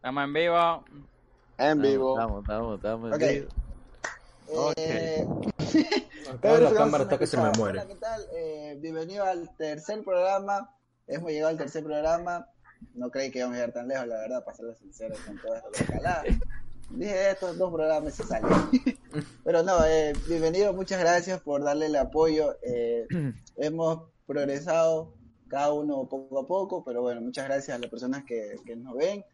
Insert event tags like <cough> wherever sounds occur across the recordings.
Estamos en vivo. En vivo. Estamos, estamos, estamos. Ok. en vivo. Eh, <laughs> Acá la cámara ¿cómo está que se me muere. Hola, ¿qué tal? Eh, bienvenido al tercer programa. Hemos llegado al tercer programa. No creí que íbamos a llegar tan lejos, la verdad, para serles sinceros con todo esto escalada. Dije, estos dos programas se salen. <laughs> Pero no, eh, bienvenido, muchas gracias por darle el apoyo. Eh, <clears throat> hemos progresado cada uno poco a poco, pero bueno, muchas gracias a las personas que, que nos ven.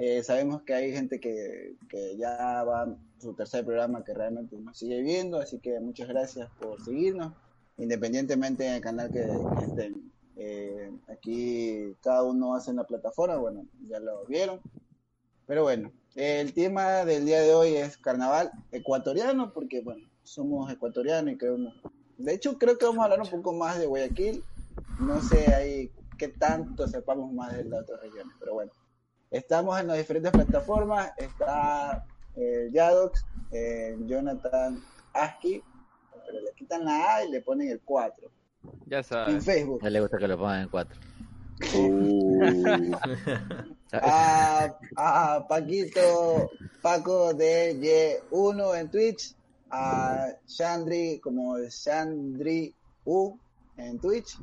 Eh, sabemos que hay gente que, que ya va su tercer programa que realmente nos sigue viendo, así que muchas gracias por seguirnos, independientemente del canal que, que estén. Eh, aquí cada uno hace en la plataforma, bueno, ya lo vieron. Pero bueno, el tema del día de hoy es carnaval ecuatoriano, porque bueno, somos ecuatorianos y creemos. De hecho, creo que vamos a hablar un poco más de Guayaquil. No sé ahí qué tanto sepamos más de las otras regiones, pero bueno. Estamos en las diferentes plataformas. Está eh, Yadox, eh, Jonathan Aski, pero le quitan la A y le ponen el 4. Ya En sabes. Facebook. A él le gusta que lo pongan en cuatro. <laughs> A, a Paquito, Paco de Y1 en Twitch. A Chandri como Chandri U en Twitch.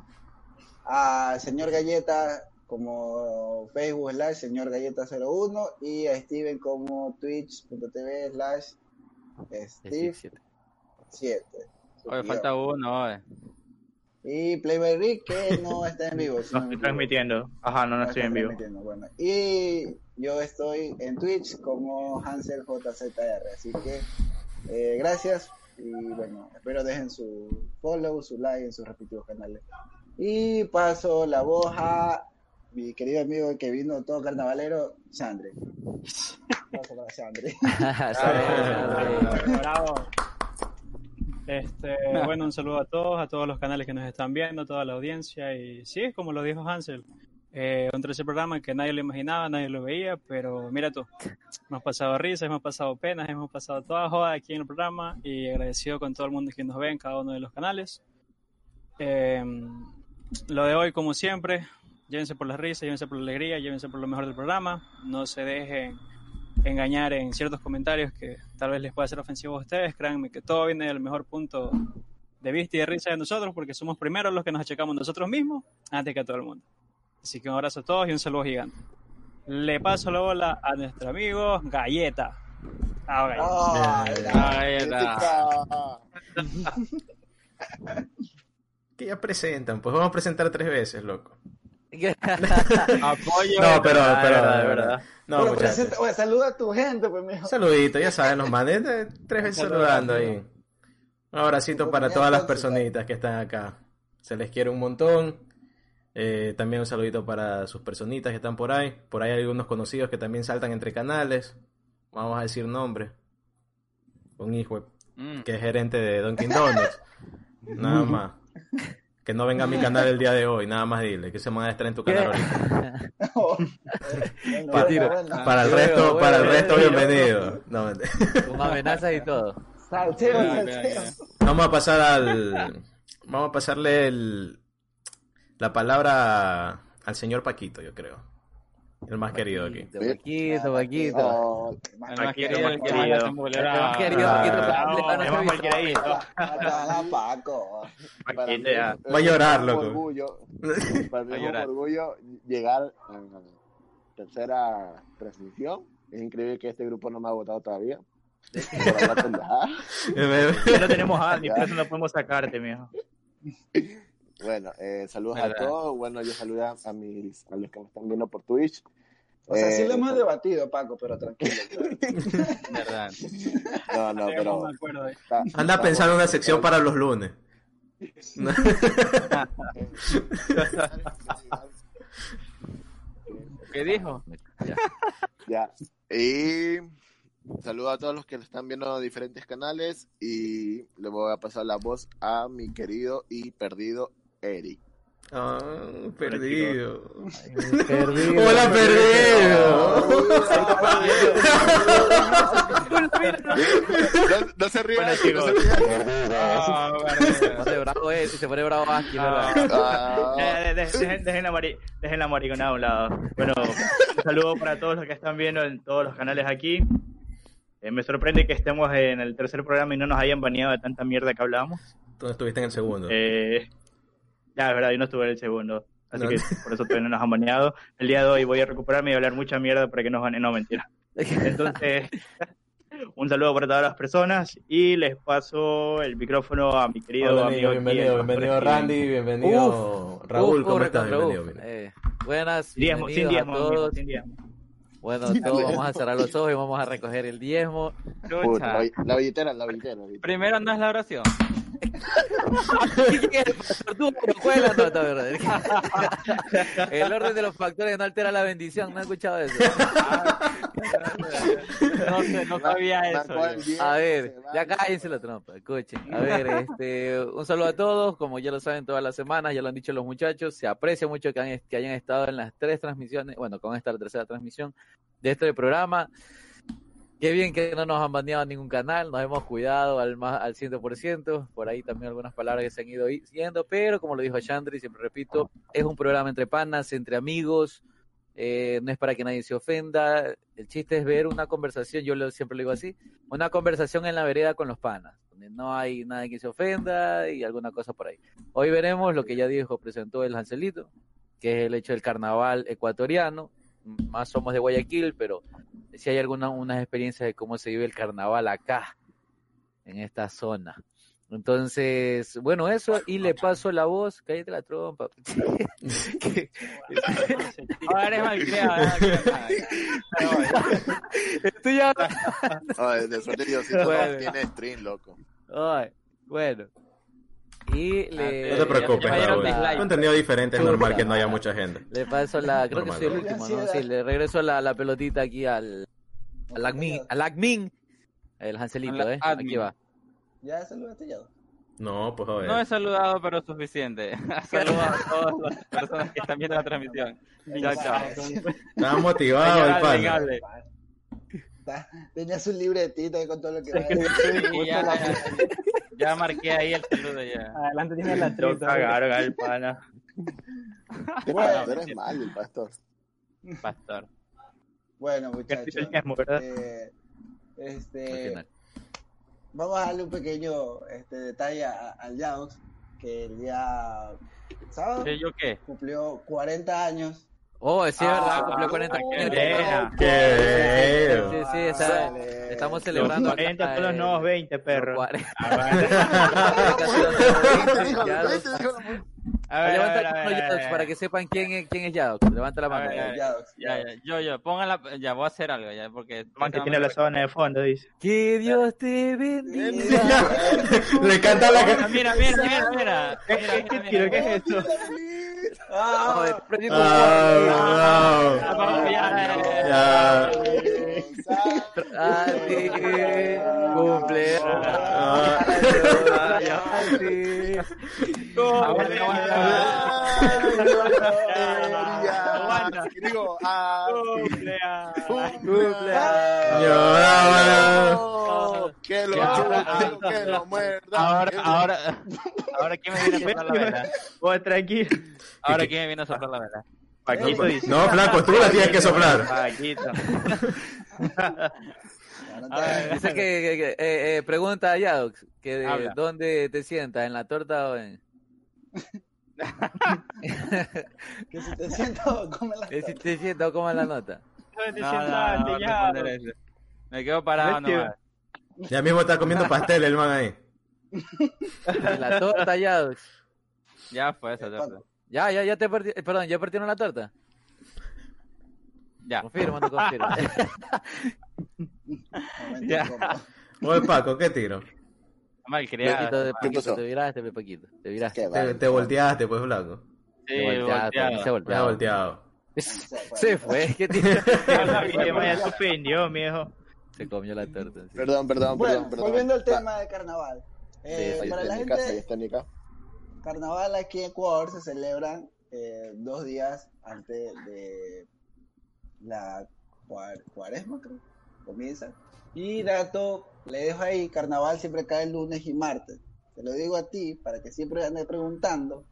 A Señor Galleta como Facebook slash Señor Galleta 01 y a Steven como twitch.tv slash Steve 7. Oye, falta uno. Y Playboy Rick que <laughs> no está en vivo. No no estoy transmitiendo. Ajá, no, no estoy está en vivo. transmitiendo, bueno. Y yo estoy en Twitch como Hansel JZR, así que eh, gracias y bueno, espero dejen su follow, su like en sus respectivos canales. Y paso la voz a mi querido amigo que vino todo carnavalero, Sandre. Para <laughs> Sandre. Bravo. Este, bueno, un saludo a todos, a todos los canales que nos están viendo, a toda la audiencia. Y sí, como lo dijo Hansel, eh, un tercer programa que nadie lo imaginaba, nadie lo veía, pero mira tú, hemos pasado risas, hemos pasado penas, hemos pasado toda joda aquí en el programa y agradecido con todo el mundo que nos ve en cada uno de los canales. Eh, lo de hoy, como siempre, llévense por las risas, llévense por la alegría, llévense por lo mejor del programa, no se dejen engañar en ciertos comentarios que tal vez les pueda ser ofensivo a ustedes. Créanme que todo viene del mejor punto de vista y de risa de nosotros, porque somos primero los que nos achacamos nosotros mismos antes que a todo el mundo. Así que un abrazo a todos y un saludo gigante. Le paso la bola a nuestro amigo Galleta. Ah, Galleta. Ah, Ahí está. Que ya presentan, pues vamos a presentar tres veces, loco. <laughs> Apoyo. No, pero, de pero, verdad, de verdad. No, Pero presenta- oye, saluda a tu gente, pues, mijo. Saludito, ya saben, los manes, tres veces saludando ahí. Un abracito para todas las personitas que están acá. Se les quiere un montón. Eh, también un saludito para sus personitas que están por ahí. Por ahí hay algunos conocidos que también saltan entre canales. Vamos a decir nombre. Un hijo Mm. que es gerente de Dunkin' Donuts. <laughs> Nada más. Que no venga a mi canal el día de hoy, nada más dile, que se van a estar en tu canal ahorita. <laughs> Para el resto, bueno, para el resto, bueno. bienvenido. No. <laughs> Con amenazas y todo. Salseo. ya. Vamos a pasar al. Vamos a pasarle el, la palabra al señor Paquito, yo creo. El más querido aquí. Paquito, Paquito. Oh, El más querido, el más querido. El más querido, Paquito, Paco. Paquito, ya. Va a llorar, loco. orgullo, <laughs> para mí es un orgullo llegar a la tercera transmisión. Es increíble que este grupo no me ha votado todavía. <laughs> Ya no tenemos a ni por eso no podemos sacarte, mijo. Bueno, eh, saludos Verdad. a todos. Bueno, yo saludo a, a mis, a los que me están viendo por Twitch. O sea, sí Eh, lo hemos debatido, Paco, pero tranquilo. <laughs> Verdad. No, no, pero. Anda pensando en una sección para los lunes. <laughs> ¿Qué dijo? Ya. Y saludo a todos los que lo están viendo en diferentes canales y le voy a pasar la voz a mi querido y perdido Eric. Ah, perdido. Perdido. Hola, perdido. No, no se rían, Bueno, no se chicos. Ah, Se pone bravo eh, se pone bravo ¿verdad? Ah, Eh, de- dejen, dejen la mari- dejen la mariconada a un lado. Bueno, un saludo para todos los que están viendo en todos los canales aquí. Eh, me sorprende que estemos en el tercer programa y no nos hayan baneado de tanta mierda que hablábamos. Tú estuviste en el segundo. Eh, ya, es verdad, yo no estuve en el segundo. Así No. que por eso todavía no nos han baneado. El día de hoy voy a recuperarme y hablar mucha mierda para que nos baneen. No, mentira. Entonces, <laughs> un saludo para todas las personas y les paso el micrófono a mi querido Hola, amigo. aquí, bienvenido, bienvenido. Randy, bienvenido Raúl, Uf, ¿cómo corre estás? Raúl. Bienvenido, bienvenido. Eh, buenas, Diezmo, sin bienvenidos diezmo, a todos. sin diezmo. Bueno, todos vamos a cerrar los ojos y vamos a recoger el diezmo. puta, la, la billetera, la billetera. la billetera. Primero no es la oración. <laughs> El orden de los factores no altera la bendición, ¿no has escuchado eso? <laughs> No sé, no <laughs> sabía eso. A ver, ya cállense la trompa, escuchen. A <laughs> ver, este, un saludo a todos, como ya lo saben todas las semanas, ya lo han dicho los muchachos, se aprecia mucho que, han- que hayan estado en las tres transmisiones, bueno, con esta la tercera transmisión de este programa. Qué bien que no nos han baneado ningún canal, nos hemos cuidado al más al 100%, por ahí también algunas palabras que se han ido yendo, pero como lo dijo Chandri, siempre repito, es un programa entre panas, entre amigos, eh, no es para que nadie se ofenda, el chiste es ver una conversación, yo lo- siempre lo digo así, una conversación en la vereda con los panas, donde no hay nadie que se ofenda y alguna cosa por ahí. Hoy veremos lo que ya dijo, presentó el Ancelito, que es el hecho del carnaval ecuatoriano, más somos de Guayaquil, pero si hay algunas unas experiencias de cómo se vive el carnaval acá, en esta zona. Entonces, bueno, eso, y le paso la voz, cállate la trompa. <laughs> Que- <laughs> Ahora eres malcriado. Estoy ya... <laughs> Ay, de suerte Diosito Bueno. tiene stream, loco. Ay, bueno. Y le... No te preocupes, Raúl. Contenido diferente es normal que no haya mucha gente. Le paso la, creo que Normal, soy el último, ¿no? Sí, le regreso la, la pelotita aquí al, al admin, al admin, el Hanselito, ¿eh? Aquí va. ¿Ya saludaste ya? No, pues joder. No he saludado, pero suficiente. <laughs> <laughs> Saludos a todas las personas que están viendo la transmisión. Chao, chao. Estaba motivado el Tenías un libretito ahí con todo lo que va ya, ya, ya marqué ahí el saludo ya. Adelante tiene la Lo trita. cagaron al pana. <laughs> Bueno, eres mal, el pastor. Pastor. Bueno, Que muchachos. eh, este. Vamos a darle un pequeño este, detalle a- al Yaox, que el día sábado ¿Sí, ¿Yo qué? cumplió 40 años. Oh, sí, es verdad, Ah, cumplió 40 años. Qué Sí, sí, estamos celebrando. acá 40 son los el- nuevos 20, perro. los 40. Ah, Casi <laughs> los nuevos 20, Dijo, ya ¿viste? los- Dijo la mujer. A ver, a Levanta ver, la mano, Yadox, para que sepan quién es, quién es Yadox. Levanta la mano. Ver, Ya, ya, yo, yo, pongan la, ya voy a hacer algo ya, porque... Man que tiene la sábana de fondo, dice. Que Dios te bendiga. Le canta la Ah, Mira, mira, mira, mira. ¿Qué, Mira, qué, mira, qué mira. tiro? ¿Qué es esto? Ah, tipo- Ah, Ah. Ah. Ah, que lo que lo muerdan. Ahora, ahora, ahora quién me viene a soplar la vela. Vos tranquilo. Ahora quién me viene a soplar la vela. Paquito dice. No, flaco, tú la tienes que soplar. Paquito. Dice que, que- que, eh, eh, pregunta a Yadox, que de dónde te sientas, en la torta o en... <laughs> que si te siento, come la eh, si te sientas o la nota. ¿Dónde te No, no, sientaste, no, no ya? Me quedo parado nomás. Ya mismo está comiendo <laughs> pastel el man ahí. En la torta, Yadox. Ya fue esa torta. Ya, ya, ya te partí, eh, perdón, ¿ya partieron la torta? Ya. Confirmo, no confirmo. <laughs> Ya. Oye, Paco, ¿qué tiro? Hermano. Paquito, pasó? te viraste, Paquito, te viraste. Te, te volteaste, pues, flaco. Sí, Te volteaste, volteado. se Te volteado. volteado. Se fue, ¿qué Maya se <laughs> ofendió, <laughs> mijo. Se comió la torta. sí. Perdón, perdón, Bueno, perdón, perdón. volviendo al tema de carnaval. Eh, Ahí para la gente, carnaval aquí en Ecuador se celebran eh, dos días antes de la cuar- cuaresma, creo. Comienza. Y dato, le dejo ahí, carnaval siempre cae lunes y martes. Te lo digo a ti para que siempre andes preguntando.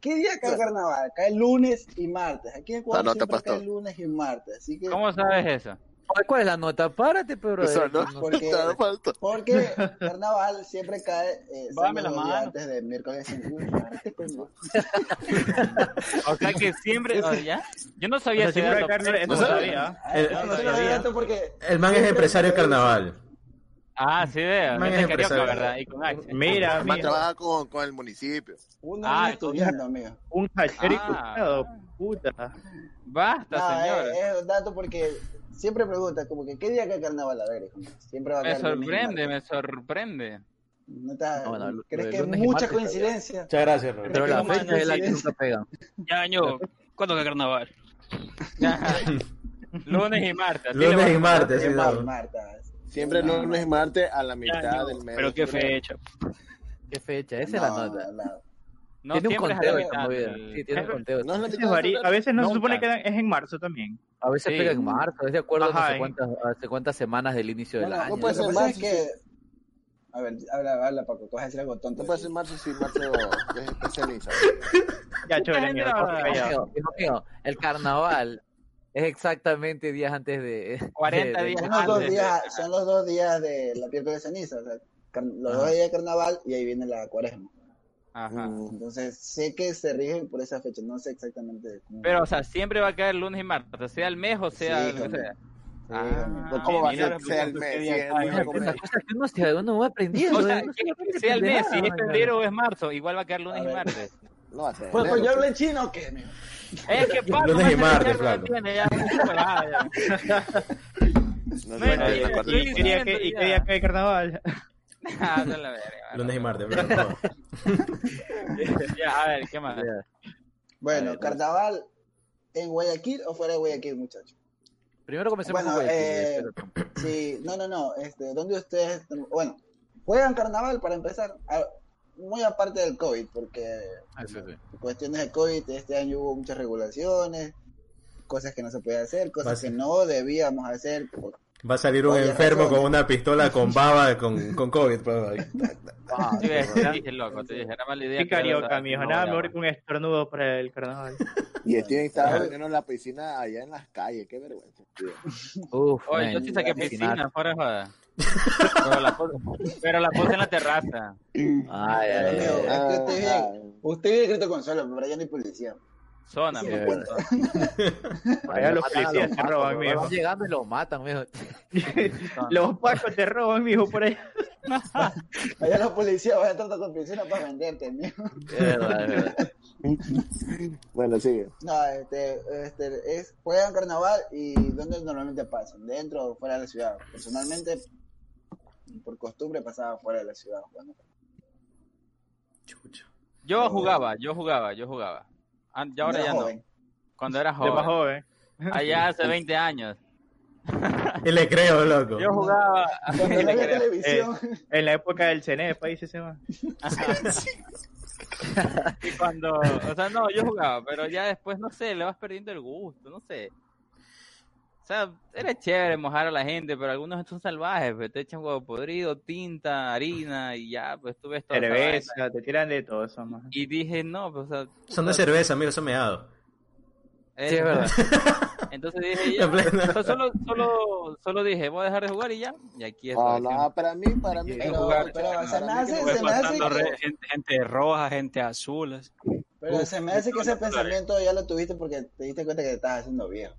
¿Qué día cae carnaval? Cae lunes y martes. Aquí en Ecuador siempre cae lunes y martes. Así que, ¿Cómo sabes eso? ¿Cuál es la nota? Párate, pero. Eso no, porque- no falta. porque carnaval siempre cae eh, Bájame la mano. antes de miércoles. <laughs> Párate, pendejo. O sea que siempre, ¿oh, ¿ya? Yo no sabía O sea. Carlos, eso no sabía. El- Ah, no lo sabía. porque El man es empresario se- carnaval. Ah, sí veo. Man, es carioca, empresario. ¿verdad? Y con H. Mira, mijo, trabaja con, con el municipio. Uno Ah, es estudiando, amigo. un hachero y Ah. puta. Basta, No, señor. es, es un dato porque siempre pregunta, como que, ¿qué día cae carnaval? A ver. Siempre va a Me sorprende, martes. me sorprende. ¿No está- No, bueno, ¿Crees que es lunes y mucha martes coincidencia? Muchas gracias, Robert. Pero la fecha es la que nunca pega. Ya, año, ¿cuándo que carnaval? Lunes y martes. Lunes y martes, sí, Mar- no. Marta. Siempre No, lunes y martes a la Ya, mitad año, del mes. pero qué fecha. ¿Qué fecha? Esa es la no, nota. No tiene un siempre es conteo la mitad Sí, tiene un conteo. No la A veces de no se Nunca. supone que es en marzo también. A veces Sí. pega en marzo, es de acuerdo a no Ajá, sé eh. cuántas, a sé cuántas semanas del inicio del año. no puede ser marzo, que... A ver, habla, habla Paco, tú vas a decir algo tonto. No puede ser marzo si marzo es especialista. <laughs> Ya, chévere, mío, el carnaval es exactamente días antes de... 40 de- de- días Son los dos antes. días, son los dos días de la miércoles de ceniza, o sea, los Ajá. dos días de carnaval y ahí viene la cuaresma. Ajá. Entonces sé que se rigen por esa fecha, no sé exactamente cómo. Pero, o sea, siempre va a caer lunes y martes, sea el mes o sea Sí, lo que sea. Ah. ¿Cómo va a ser? Sea el mes, va aprendiendo. O sea, que sea el mes, si es febrero o es marzo, igual va a caer lunes A y martes. No va a ser. Pues, pues yo hablo en chino o qué, amigo? Es que <laughs> Paco Lunes y martes. No, <laughs> no, y- no, y- no, ¿Y qué día, cae carnaval? <laughs> Ah, no la verga, Lunes y martes. <laughs> Ya, a ver, ¿qué más? Bueno, ver, carnaval en Guayaquil o fuera de Guayaquil, muchachos. Primero comencemos Bueno, con Guayaquil, eh. Sí, no, no, no. Este, ¿Dónde ustedes? Bueno, juegan carnaval para empezar. A- muy aparte del COVID, porque Ah, sí, sí. por cuestiones de COVID este año hubo muchas regulaciones, cosas que no se podía hacer, cosas Basi- que no debíamos hacer. por- Va a salir un Oye, enfermo razón. con una pistola con baba con, con COVID. Ah, Sí, loco, te dije, era mala idea. Qué carioca, mijo. no Nada mejor que un estornudo para el carnaval. Y Steven estaba durmiendo en la piscina allá en las calles. Qué vergüenza. tío. Uf, Oye, yo sí saqué piscina, fuera joda. Pero la puse, pero la puse en la terraza. Ay, ay, Dios ay, mío, ay. usted Ah, usted vive escrito consuelo, pero allá no hay policía. Mi bueno. Allá los policías te roban, mijo. Van llegando y los matan, mijo. <laughs> Los pacos te roban, mijo, por ahí. <laughs> Allá los policías van a tratar con piscina para venderte, mijo. <laughs> Bueno, sigue. No, este, este, es, juegan carnaval y ¿dónde normalmente pasan? ¿Dentro o fuera de la ciudad? Personalmente, por costumbre pasaba fuera de la ciudad jugando. Chucha. Yo jugaba, yo jugaba, yo jugaba. An- Y ahora ya no. joven. Cuando era De más joven. joven. Allá hace 20 años. Y le creo, loco. Yo jugaba. <laughs> Cuando no había televisión. En la época del CNE, país se va. Y cuando, o sea, no, yo jugaba, pero ya después, no sé, le vas perdiendo el gusto, no sé. O sea, era chévere mojar a la gente, pero algunos son salvajes, pues, te echan huevo podrido, tinta, harina y ya, pues tú ves todo. Cerveza, te tiran de todo eso, más. Y dije, no, pues, o sea, Son de cerveza, amigo, son meados. Sí, es verdad. Entonces dije, <laughs> ya, solo, solo, solo dije, voy a dejar de jugar y ya, y aquí No, estoy. no, para mí, para mí. Pero- jugar, se me hace- se me hace que- gente, gente roja, gente azul. así. Pero se me hace que ese pensamiento ya lo tuviste porque te diste cuenta que te estabas haciendo viejo.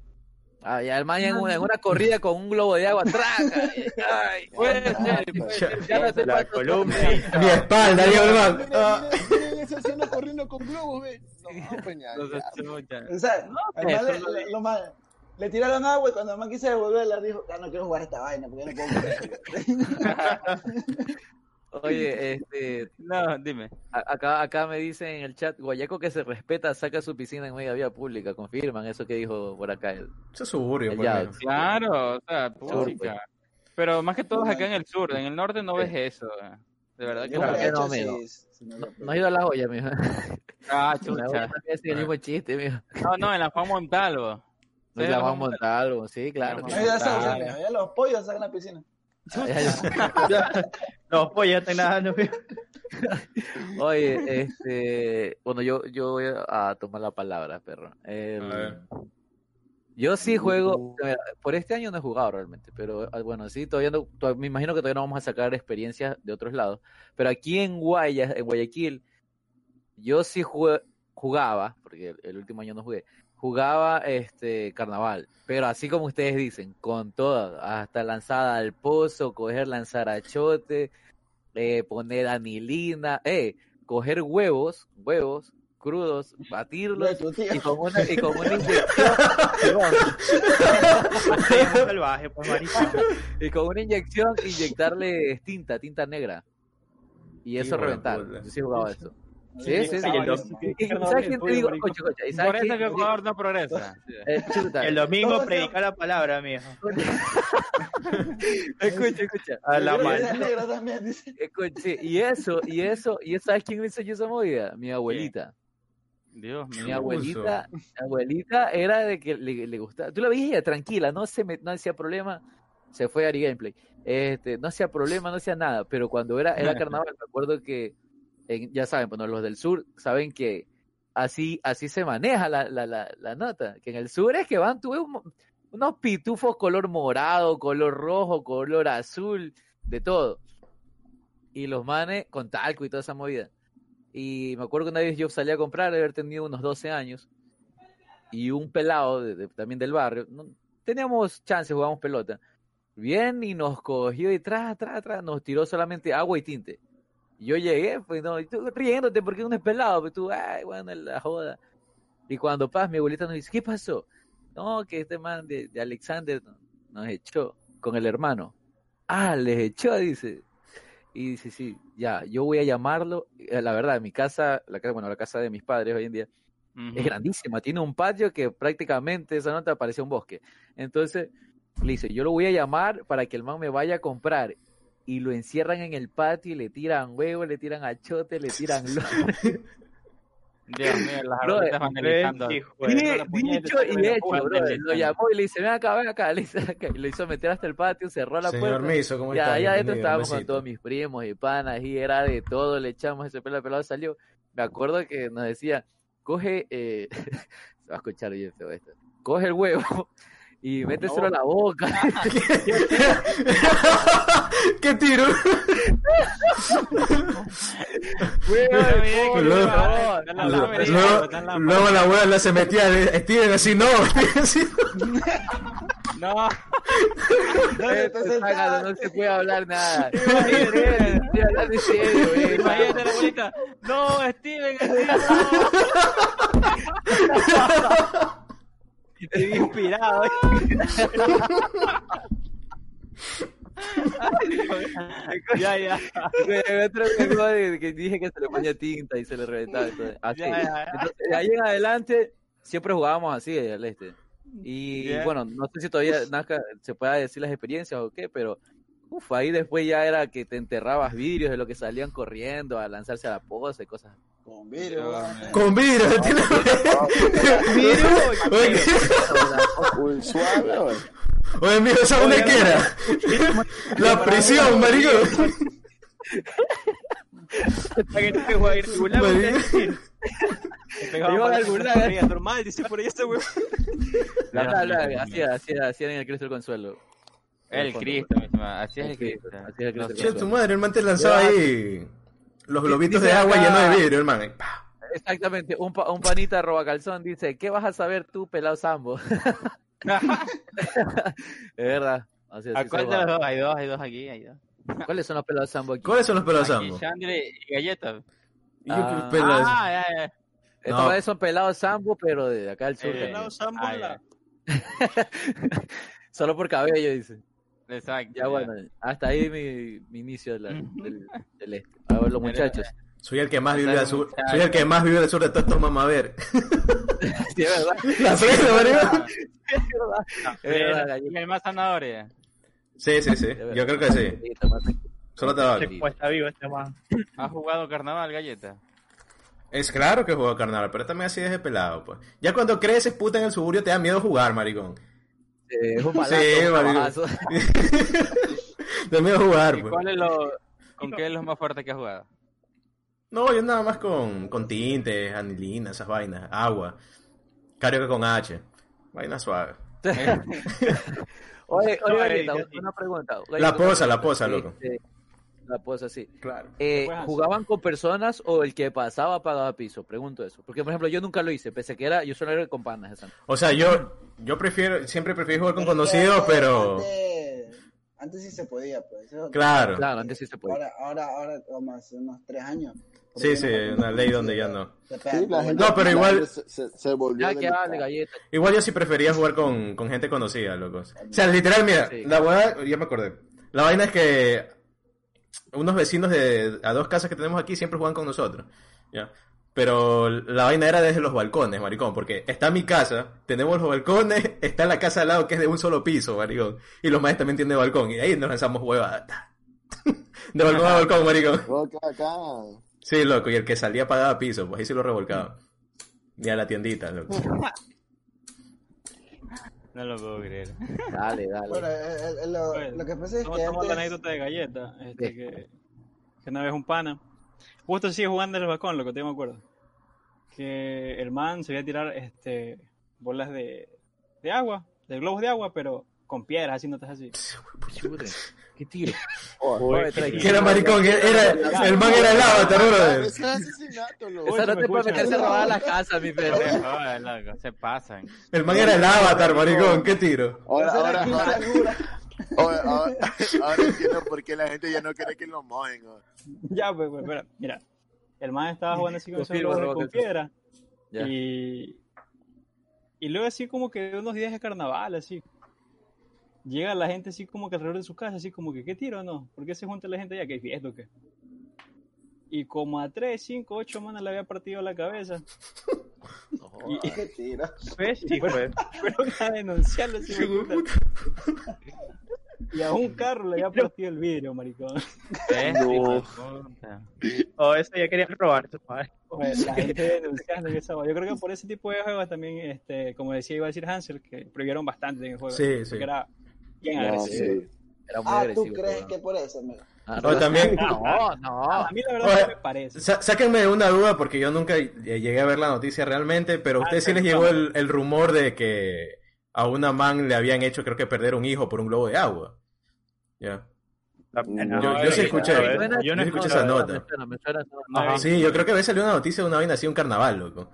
Ah, ya el man en una, en una corrida con un globo de agua, traca. Ay, Puede ser, puede ser, ya no sé La columna. <laughs> Mi espalda, digo el man. Miren, Ah. esa escena corriendo con globos, ve. No, pues ya. chucha. O sea, al le- lo man- le tiraron agua y cuando el man quiso devolverla dijo, ya no quiero jugar esta vaina porque ya no puedo correr. <laughs> <laughs> Oye, <laughs> este, No, dime. acá, acá me dicen en el chat, Guayaco que se respeta saca su piscina en media vía pública. Confirman eso que dijo por acá. el- Eso es suburbio, El pues, mijo. Claro, o sea, Sur, puchica. Pero más que todo es acá en el sur, en el norte no ves eso. eh. De verdad que Yo no. he que hecho no, has ido a la joya, mijo. Ah, <laughs> La chucha. también es el mismo chiste, mijo. No, no, en la Juan Montalvo. No Sí, la vamos a Juan montar algo, sí, claro. No, ya saben, ya los pollos sacan la piscina. <laughs> Ya, ya. Los pollos ya están nadando. Oye, este, bueno, yo, yo voy a tomar la palabra, perro. El- ver. yo sí juego, mira, por este año no he jugado realmente, pero ah, bueno, sí, todavía no, me imagino que todavía no vamos a sacar experiencias de otros lados, pero aquí en Guaya, en Guayaquil, yo sí jugaba, porque el, el último año no jugué, jugaba este carnaval, pero así como ustedes dicen, con todo, hasta lanzada al pozo, coger lanzar achote, eh, poner anilina, eh, coger huevos, huevos crudos, batirlos y con una, y con una <laughs> inyección, salvaje, pues, <laughs> y con una inyección inyectarle tinta, tinta negra. Y eso reventar. Yo sí jugaba eso. Sí, Sí, sí, ¿Sabes quién te digo? Escucha, escucha, ¿y sabes Por eso que el jugador no progresa. <laughs> eh, chuta, El domingo Todo predicar la palabra, mijo. <laughs> <laughs> escucha, escucha. A la. Escucha, sí, y eso, y eso, y ¿sabes quién me hizo yo esa movida? Mi abuelita. Dios mío. Mi abuelita, mi abuelita era de que le, le gustaba. Tú la veías ella tranquila, no se me, no hacía problema. Se fue a Ari Gameplay. Este, no hacía problema, no hacía nada. Pero cuando era, era carnaval, me acuerdo que, ya saben, bueno, los del sur saben que así, así se maneja la, la, la, la nota. Que en el sur es que van, mo- unos pitufos color morado, color rojo, color azul, de todo. Y los manes con talco y toda esa movida. Y me acuerdo que una vez yo salí a comprar, de haber tenido unos 12 años, y un pelado también del barrio, no- teníamos chance, jugábamos pelota, bien y nos cogió y tras, tras, tras, nos tiró solamente agua y tinte. Y yo llegué, pues no, y tú riéndote porque uno es pelado, pues tú, ay, bueno, la joda. Y cuando pasa, mi abuelita nos dice, ¿qué pasó? No, que este man de, de Alexander nos echó con el hermano. Ah, les echó, dice. Y dice, sí, ya, yo voy a llamarlo. Eh, La verdad, mi casa, la casa, bueno, la casa de mis padres hoy en día, es grandísima, tiene un patio que prácticamente esa nota parecía un bosque. Entonces, le dice, yo lo voy a llamar para que el man me vaya a comprar. Y lo encierran en el patio y le tiran huevos, le tiran achote, le tiran. <laughs> Dios mío, las Bro, la puñeta, dicho y hecho, bro. Lo llamó y le dice, ven acá, ven acá. Le, hizo acá, y lo hizo meter hasta el patio, cerró la Señor puerta. Miso, ¿cómo Y está? allá adentro estábamos con todos mis primos y panas y era de todo, le echamos ese pelo, el pelado salió. Me acuerdo que nos decía, coge, eh, <laughs> se va a escuchar bien feo esto, coge el huevo y méteselo a la boca. <laughs> ¿Qué tiro? Luego- la- abuela se metía, Steven así, no, <laughs> Steven así. No, ¿Dónde te Esto es sácalo, sentaste? no se puede hablar nada. <laughs> Estoy hablando en serio, imagínate la abuelita. No, Steven, Steven, no. Estoy inspirado. <laughs> ya, ya. Otro juego de que dije que se le ponía tinta y se le reventaba. todo. Así. Ya, ya, ya. Entonces, de ahí en adelante siempre jugábamos así al este. Y Ya. bueno, no sé si todavía Nazca se pueda decir las experiencias o qué, pero uf, ahí después ya era que te enterrabas vidrios de lo que salían corriendo a lanzarse a la y cosas. Con vidrio, weón. Con vidrio, tiene Uy, suave, oye. mijo, ¿sabes dónde que era? La prisión, marico. Para que no Marico. usted- Iban al gulag, ¿eh? normal, dice por ahí este huevo. La, la, la, así, así era en el Cristo del Consuelo. El Cristo. Así es el Cristo. Así es el Cristo. Che, tu madre, el man te lanzaba ahí los globitos de agua llenos de vidrio, hermano. Exactamente, un, pa- un panita roba calzón dice, ¿qué vas a saber tú, pelado sambo? <laughs> es verdad. Así, así ¿A se cuál de va. los dos? Hay dos, hay dos aquí, hay dos. ¿Cuáles son los pelados sambo aquí? ¿Cuáles son los pelos Aquí, ambos? Chandre y Galleta. Ah. Ah, ya, ya. Estos No. son pelados sambo, pero de acá del sur. Eh, también. ah, ya. <laughs> Solo por cabello, dice. Exacto. Ya bueno, hasta ahí mi, mi inicio de la- del, del este. A ver, los muchachos. Soy el que más vive al sur. Soy el que más vive al sur de todos estos mamá a ver. Sí, es verdad. La presa, marico. Es verdad. Y el más zanahoria. Sí, sí, sí. Es verdad. Yo creo que sí. Solo tabaco. Se cuesta vivo este man. ¿Has jugado carnaval, galleta? Es claro que juego carnaval, pero también así desde pelado, pues. Ya cuando creces, puta, en el suburbio te da miedo jugar, maricón. Eh, es un malazo, Sí, marico. <laughs> miedo jugar, ¿Y pues. cuál es lo, con qué es lo más fuerte que has jugado? No, yo nada más con, con tintes, anilina, esas vainas, agua. Carioca con H. Vaina suave. <laughs> <laughs> Oye, oye, una pregunta. La posa, la posa, pregunta. loco. Este, La posa, sí. Claro. Eh? ¿Jugaban con personas o el que pasaba pagaba piso? Pregunto eso. Porque, por ejemplo, yo nunca lo hice, pese a que era, yo solo era con panas. esa. O sea, yo, yo prefiero, siempre prefiero jugar con Pero conocidos, pero... Antes, antes sí se podía, pues. eso Claro. Claro, antes sí se podía. Ahora, ahora, ahora, como hace unos tres años. Sí, sí, una ley donde ya no. Sí, la gente, No, pero igual- Se, se, se volvió Ya que delicada. hable, galleta. Igual yo sí prefería jugar con, con gente conocida, locos. O sea, literal, mira, Sí. la hueá, ya me acordé. La vaina es que unos vecinos de a dos casas que tenemos aquí siempre juegan con nosotros, ¿ya? Pero la vaina era desde los balcones, maricón, porque está mi casa, tenemos los balcones, <laughs> está la casa al lado que es de un solo piso, maricón, y los maestros también tienen balcón, y ahí nos lanzamos huevadas. <laughs> De balcón a <laughs> balcón, maricón. Sí, loco, y el que salía pagaba piso, pues ahí sí lo revolcaba. Ni a la tiendita, loco. No lo puedo creer. <laughs> Dale, dale. Bueno, eh, eh, lo, Bueno, lo que pasa es que la antes... anécdota de galleta, este, que, que una vez un pana, justo sigue jugando en el balcón, lo que te me acuerdo, que el man se iba a tirar este, bolas de, de agua, de globos de agua, pero con piedras, así notas así. ¿Qué tiro? <laughs> Oh. Que era maricón, era, el man era el avatar. Eso es asesinato, loco. Esa no te puede meterse a robar la casa, mi <laughs> perro. Se loco, se pasan. El man era el avatar, maricón, qué tiro. Ahora, ahora, ahora, ahora, ahora, ahora entiendo por qué la gente ya no quiere que lo mojen. ya, pues, pues, mira, el man estaba jugando así con esos Robo, con piedra, y, y luego así como que unos días de carnaval, así. Llega la gente así como que alrededor de su casa, así como que, ¿qué tiro o no? ¿Por qué se junta la gente allá? ¿Qué fiesta o qué? Y como a 3, 5, 8 manas le había partido la cabeza. <laughs> Y, Qué tiro. Pues, sí, pues. fueron a denunciarlo así, puta. Y a un carro le había partido el vidrio, maricón. ¿Ves? No. Hijo de puta. O eso ya quería robar, padre. Pues, la gente denunciando y esa Yo creo que por ese tipo de juegos también, este, como decía, iba a decir Hansel, que prohibieron bastante en el juego. Sí, sí. era bien No, agresivo. sí. Era muy Ah, ¿tú crees pero- que por eso, amigo? Ah, O también, No, no. A mí la verdad Oye, no me parece. Sá- Sáquenme una duda porque yo nunca llegué a ver la noticia realmente, pero a ustedes sí les llegó el, el rumor de que a una man le habían hecho, creo que perder un hijo por un globo de agua. Ya. No, Yo- yo sí escuché. A ver, Yo no escuché escuché esa nota. Me suena, me suena esa nota. No, Ajá. Sí, yo creo que a veces salió una noticia de una vaina así, un carnaval, loco.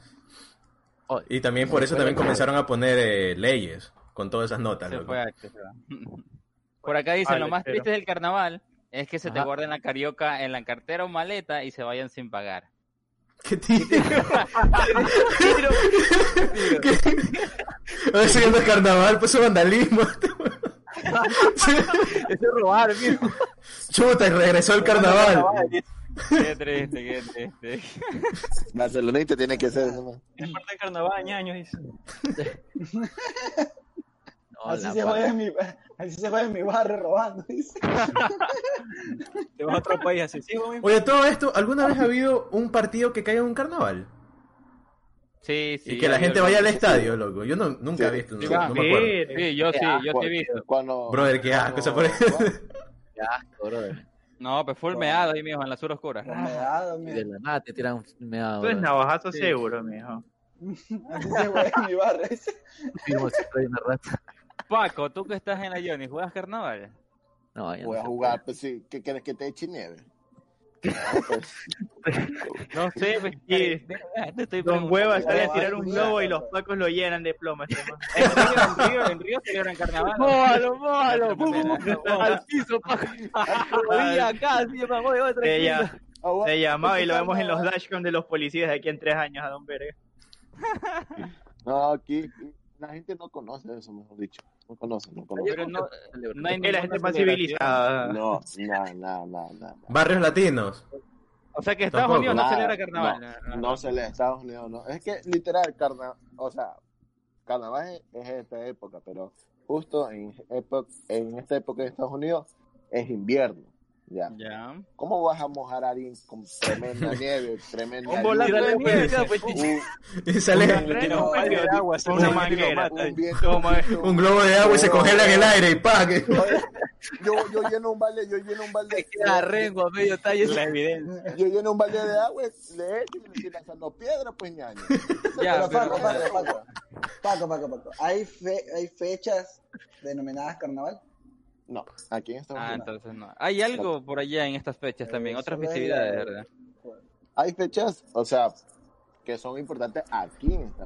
Y también por eso también comenzaron a poner eh, leyes con todas esas notas, Se fue H. <laughs> Por acá Vale, lo más triste del carnaval es que se te Ajá. guarden la carioca en la cartera o maleta y se vayan sin pagar. ¿Qué tiro? Eso ya no es carnaval, pues es vandalismo. Eso es robar, mijo. Chuta, y regresó el carnaval. <laughs> Qué triste, qué triste. Barcelonita tiene que ser. Es parte del carnaval, ñaños, dice. <laughs> <laughs> Así, se juega en mi, así se juega en mi barrio robando, dice. <laughs> Te vas a otro país así. Sí. Oye, todo esto, ¿alguna vez ha habido un partido que caiga en un carnaval? Sí, sí. y que la gente vaya al estadio, loco. Yo no, nunca he visto, no, Sí, no me acuerdo. Sí, yo sí, yo sí he visto. Cuando, Brother, qué asco, se cuando- parece. <laughs> Qué asco, brother. No, pues full meado ahí, mijo, en la sur oscura. Meado, Y mira. de la nada te tiran un meado. Tú eres navajazo Sí. seguro, mijo. Así se juega en mi barrio, si soy una rata. Paco, tú que estás en la Johnny, ¿juegas carnaval? No, ya Voy no a sé. jugar, pues sí, ¿qué quieres que te eche nieve? No, pues, <laughs> No sé, pues, Sí. te estoy Don preguntando. Hueva sale a tirar un globo y los pacos lo llenan de plomo. man. <laughs> En Río, en Río, en Río celebran carnaval. ¡Mójalo, <laughs> mójalo! Al piso, Paco. Rodilla tranquilo. Ella agua- se llamaba y lo vemos en los dashcam de los policías de aquí en tres años a Don Verga. No, aquí la gente no conoce eso, mejor dicho. No conocen, no conocen. Pero no, no hay la gente más civilizada. No, no, no, no, no. Barrios latinos. O sea que Estados Tampoco. Unidos no Nada, celebra carnaval. No, le Estados Unidos, no. Es que literal, carnaval, o sea, carnaval es, es esta época, pero justo en, en esta época de Estados Unidos es invierno. Ya. Ya. ¿Cómo vas a mojar a alguien con tremenda <laughs> nieve, tremenda Un volante de nieve. Un- Y sale un globo de agua y se congela en el aire y pa que yo, yo lleno un balde, yo lleno un balde, Queda rengo a medio tallo. La evidencia. yo lleno un balde de agua, le echo y le estoy lanzando piedra, pues ñaño. <laughs> Ya, Pero pero, Paco, Paco, Paco, Paco, Paco, Paco. ¿Hay, fe- ¿Hay fechas denominadas carnaval? No, aquí en Estados Ah, Unidos. entonces no. Hay algo por allá en estas fechas también, Eh, otras festividades, ¿verdad? Hay fechas, o sea, que son importantes aquí en esta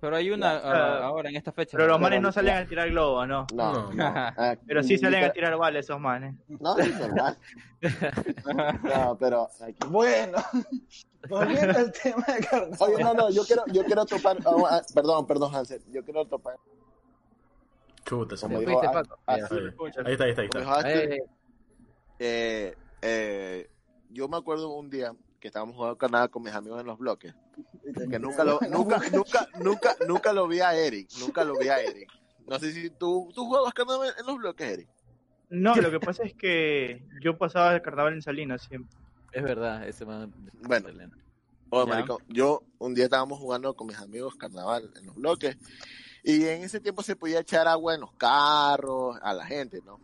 Pero hay una ah, ahora en estas fechas. Pero los manes no salen a tirar globos, ¿no? No, No. no. <laughs> Aquí Pero sí salen a tirar balas esos manes. No, es. <laughs> No, pero aquí. Bueno, volviendo al tema de carnaval. Oye, no, no, yo quiero, yo quiero topar. ah, ah, perdón, perdón, Hansel. Yo quiero topar. Chuta, se Como me- dijo, fuiste, ah, Paco. ah, Ya. sí, Ahí está, ahí está, ahí está. Eh, eh, eh, yo me acuerdo un día que estábamos jugando carnaval con mis amigos en los bloques. Que nunca lo, <laughs> nunca, nunca, nunca, nunca lo vi a Eric. Nunca lo vi a Eric. No sé si tú, tú jugabas carnaval en los bloques, Eric. No, lo que pasa es que yo pasaba el carnaval en Salinas siempre. es verdad, ese man. Bueno. Oh, marico, yo un día estábamos jugando con mis amigos carnaval en los bloques y en ese tiempo se podía echar agua en los carros a la gente, ¿no?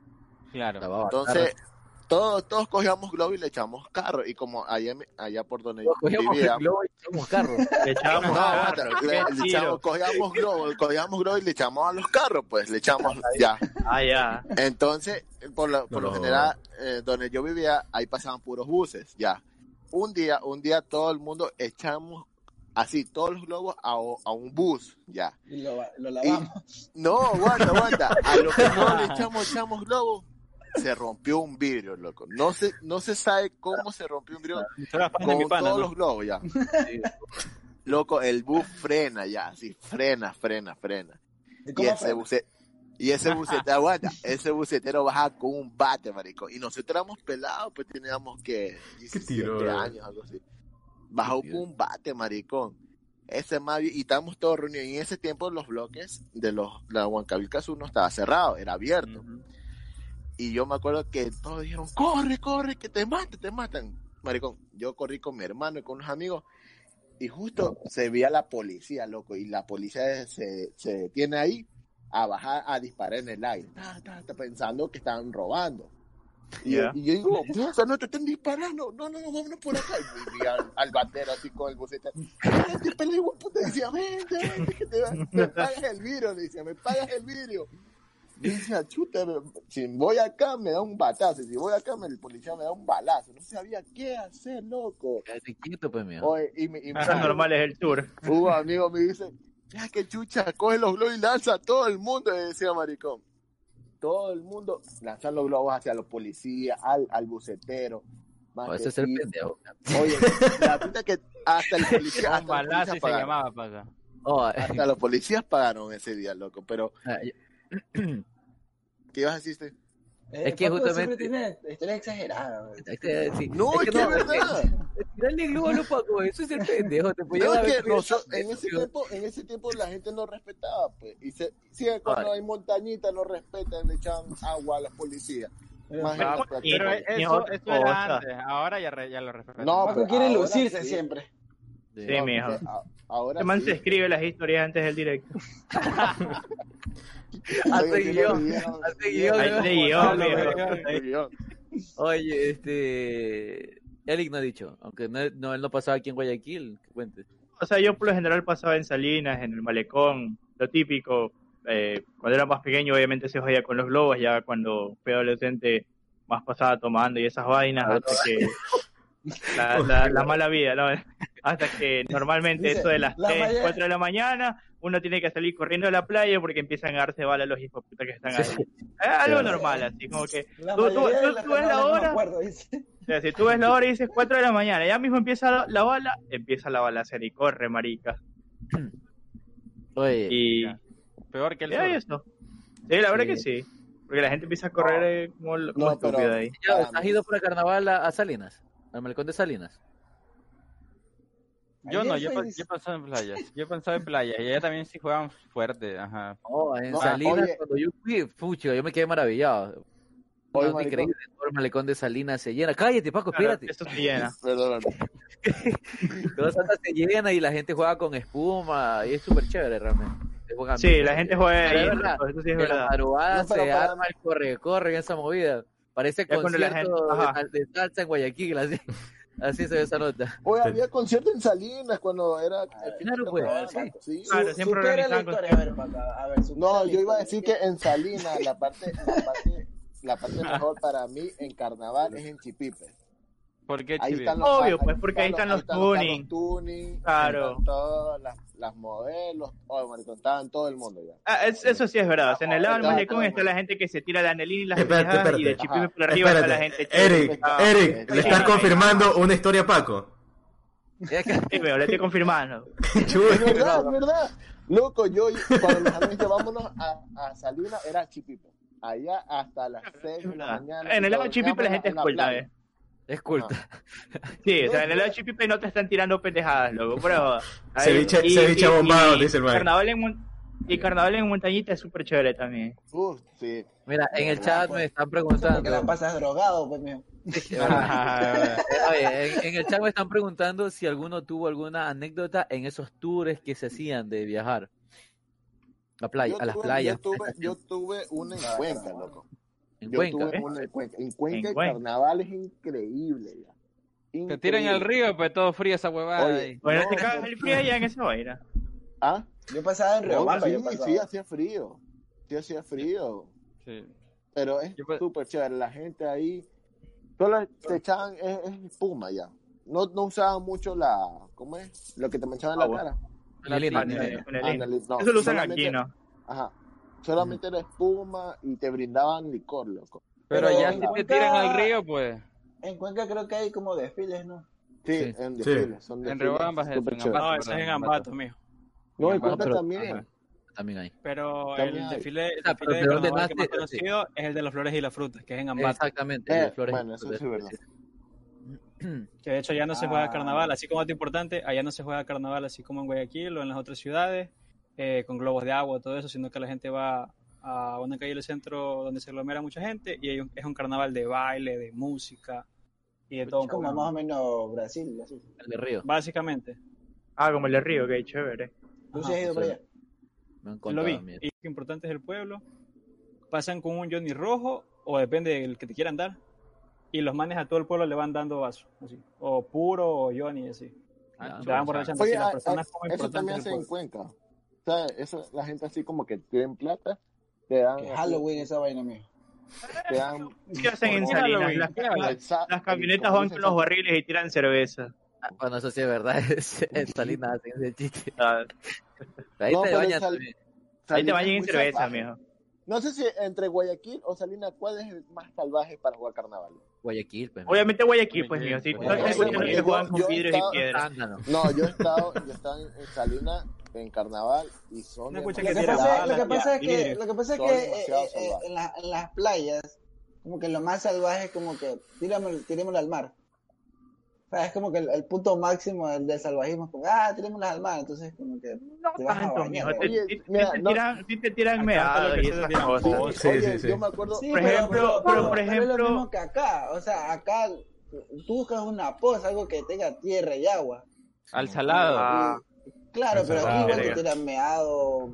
Claro. Entonces, todos, todos cogíamos globo y le echamos carro y como allá, allá por donde yo vivía, globo y echamos <laughs> carro. Le echábamos no, carro, le- le echamos- cogíamos globo, cogíamos globo y le echamos a los carros, pues le echamos <laughs> ya. Ah, ya. Entonces, por, lo- por No lo lo general, eh, donde yo vivía, ahí pasaban puros buses, ya. Un día, un día todo el mundo echamos así, todos los globos a, a un bus, ya. Y lo, lo lavamos. No, aguanta, aguanta. A lo que no le <laughs> echamos, echamos globos, se rompió un vidrio, loco. No se, no se sabe cómo se rompió un vidrio con pana, todos ¿no? los globos, ya. Loco, el bus frena ya, así, frena, frena, frena. ¿Y ese, buce- y ese bucetero, aguanta, ese bucetero baja con un bate, marico. Y nosotros éramos pelados, pues teníamos que 17 tiró, eh. años, algo así. Bajó con un bate, maricón. Ese más, y estábamos todos reunidos. Y en ese tiempo los bloques de los, la Huancavilca Sur no estaba cerrado, era abierto. Y yo me acuerdo que todos dijeron, corre, corre, que te matan, te matan. Maricón, yo corrí con mi hermano y con unos amigos. Y justo se veía la policía, loco. Y la policía se, se detiene ahí a bajar a disparar en el aire. Ta, ta, ta, pensando que estaban robando. Y, Ya. y yo digo, "Puta, no te estén disparando. No, no, no, vámonos por acá. Y al, al batero así con el bocete. Vente, pelea, hijo de puta. Decía, vente, vente, que te, me pagas el vidrio. Decía, me pagas el vidrio. Y decía, chuta, si voy acá me da un batazo, si voy acá me, el policía me da un balazo. No sabía qué hacer, loco. Quédate quieto, pues, mío. Oye, y, mi- y Cosas normales del tour. un amigo me dice, ya que chucha, coge los globos y lanza a todo el mundo, y decía maricón. Todo el mundo lanzan los globos hacia los policías, al, al bucetero. Más O que ese es el pendejo. Oye, la <laughs> puta que hasta el policía, hasta los policías se pagaron. llamaba. Oh, eh, Hasta los policías pagaron ese día, loco. Pero, ah, ¿qué ibas a decirte? Eh, Es que justamente- tiene exageradas. güey. es que, sí, No, es que es verdad. Dale el globo a los Paco, eso es el pendejo. Te No, es que en ese Pero- tiempo, en ese tiempo la gente no respetaba, pues. Y se, sí, cuando Vale. hay montañitas no respetan, le echan agua a la policía. Más Ah, gente, y- Pero pues. y eso, eso era antes, ahora ya, re- ya lo respetan. No, pero quiere ahora lucirse sí. siempre. Sí, No, mijo. Ahora Este man sí. se escribe las historias antes del directo. <laughs> Hace sí guion, hace sí, guion, ahí Hace sí, guion, sí. Oye, este. Eric no ha dicho, aunque no, no, él no pasaba aquí en Guayaquil, que cuente. O sea, yo por lo general pasaba en Salinas, en el malecón, lo típico. Eh, cuando era más pequeño, obviamente se jodía con los globos, ya cuando fui adolescente, más pasaba tomando y esas vainas, hasta que. <laughs> La, la- la mala vida, ¿no? <laughs> Hasta que normalmente Dice, eso de las la 3, malla- 4 de la mañana, uno tiene que salir corriendo a la playa porque empiezan a darse balas los hijos que están ahí. Es algo normal, así como que La Tú- tú- tú- tú ves la hora. acuerdo, dice. O sea, si tú ves la hora y dices 4 de la mañana, ya mismo empieza la, la bala, empieza la balacera y corre, marica. <clears throat> Oye, Y Peor que el sur. eso. Sí, la verdad Sí. que sí. Porque la gente empieza a correr eh, como, como No, pero- ahí. ¿Has ido para carnaval a, a Salinas? ¿Al malecón de Salinas? Yo no, yo, pe- yo he pensado en playas. Yo he pensado en playas. Y allá también sí juegan fuerte. Ajá. No, en No, Salinas, oye. cuando yo fui, pucho, yo me quedé maravillado. Oye, No, increíble, todo el malecón de Salinas se llena. Cállate, Paco, Claro, espérate. esto se llena. <laughs> Perdón. <laughs> Todo Santa se llena y la gente juega con espuma y es súper chévere realmente. Es Sí, la gente juega ahí. es verdad, Eso sí es En la verdad. madrugada No, se para- arma el corre-corre en esa movida. Parece Ya concierto gente- de, de salsa en Guayaquil, así, <laughs> así se ve esa nota. Oye, había concierto en Salinas cuando era. el de Claro, pues, sí. sí. Claro, Su- siempre supera la historia, a ver, a ver, No, yo iba a decir que en Salinas la parte, la parte, la parte mejor para mí en carnaval es en Chipipe. ¿Por qué, Ahí están los, Obvio, pues, porque ahí están los tuning. tuning, Claro. todas las, las modelos, oh, maricón, estaban todo el mundo ya. Ah, es- eso sí es verdad. O sea, en el lado del malecón está la gente que se tira la anelina y las Espérate, y de. Chipipe por arriba está la gente. Eric, Ah, Eric, le estás confirmando una historia a Paco. Es que- Sí, veo, le estoy confirmando. <laughs> Chuy. Es verdad, es verdad. Loco, yo cuando mis amigos dije, vámonos a, a Salinas, era Chipipe. Allá hasta las 6 de la mañana. En el lado de Nos Chipipe la gente es culta, eh. Es culta. <laughs> Sí, o sea, en el lado de Chipipe no te están tirando pendejadas, loco, pero... <laughs> ahí- Ceviche- y- ceviche y- bombado, y dice el man. Carnaval en, y carnaval en montañita es súper chévere también. Uf, sí. Mira, en el chat me están Porque la preguntando. pasas drogado, pues. Ajá. <laughs> Oye, en, en el chat me están preguntando si alguno tuvo alguna anécdota en esos tours que se hacían de viajar a, playa, Yo a las tuve- playas. Yo tuve, yo tuve una en Cuenca, loco. En Yo Cuenca. tuve una en Cuenca. En Cuenca En el Cuenca. carnaval es increíble ya. Te tiran al Increíble. río, pues todo frío esa huevada. Oye, ahí. Bueno, No, te cagas no. el frío allá en esa vaina. ¿Ah? Yo pasaba en No, Riobamba, sí, sí, hacía frío. Sí, hacía frío. Sí. Pero es súper chévere. La gente ahí. Solo te echaban. Es, es espuma ya. No, no usaban mucho la. ¿Cómo es? Lo que te manchaban en la cara. Eso lo usan aquí, ¿no? Ajá. Solamente era espuma y te brindaban licor, loco. Pero Pero ya en si te tiran al río, pues. En Cuenca creo que hay como desfiles, ¿no? Sí, Sí. en Sí. desfiles. Son En desfiles Riobamba es en chéveres. No, Ambato, ese es en Ambato, mijo. No, en Ambato, Cuenca pero- también. Ajá. También hay. Pero También el hay. desfile, el Ah, pero desfile de ¿de dónde carnaval que más nace? conocido es el de las flores y las frutas, que es en Ambato. Exactamente. Eh, de flores. bueno, eso sí es verdad. Que de hecho allá no se juega Ah. carnaval, así como es importante, allá no se juega carnaval así como en Guayaquil o en las otras ciudades, eh, con globos de agua, todo eso, sino que la gente va a una calle del centro donde se aglomera mucha gente y hay un- es un carnaval de baile, de música y de todo un Como más o menos Brasil, así. El de Río. Básicamente, Ah, como el de Río, que chévere. ¿Tú sí has ido para allá? Me lo vi. Y lo importante es el pueblo. Pasan con un Johnny rojo, o depende del que te quieran dar, y los manes a todo el pueblo le van dando vasos, así. O puro o Johnny, así. Ah, Le van chucha. borrachando Oye, así las a- personas a- como eso también hacen en. Cuenca. O sea, eso, la gente así como que tienen plata, te dan, Que Halloween esa vaina, mijo. te dan ¿Qué hacen en ¿Por qué Salinas? Las, camionetas van con los barriles y tiran cerveza. Ah, Bueno, eso sí es verdad. <laughs> En Salinas hacen ese chiste. Ah, Ahí No, te bañan Sal-. Ahí te bañan en cerveza, mijo. No sé si entre Guayaquil o Salinas, ¿cuál es el más salvaje para jugar carnaval? Guayaquil, pues. Obviamente Guayaquil, pues, que Guayaquil. juegan con vidrios y piedras. No, yo he estado, yo he estado en, Salinas en carnaval y son No escucha Lo que pasa, lo que pasa es que, lo que, pasa es que eh, eh, eh, en, la- en las playas, como que lo más salvaje es como que tirémoslo al mar. O sea, es como que el, el punto máximo del, del salvajismo es como, ah, tirémoslas al mar. Entonces, como que No te vas a tanto, bañar. mijo. Oye, te- mira, te no- tiran, te tiran que y esas cosas. Sí, Oye, sí, sí. yo me acuerdo, Sí, Por pero- ejemplo- pero, pero por pero es ejemplo- lo mismo que acá. O sea, acá tú buscas una poza, algo que tenga tierra y agua. Al salado. Ah. Y- claro, pero aquí Ah, igual te tiran meado,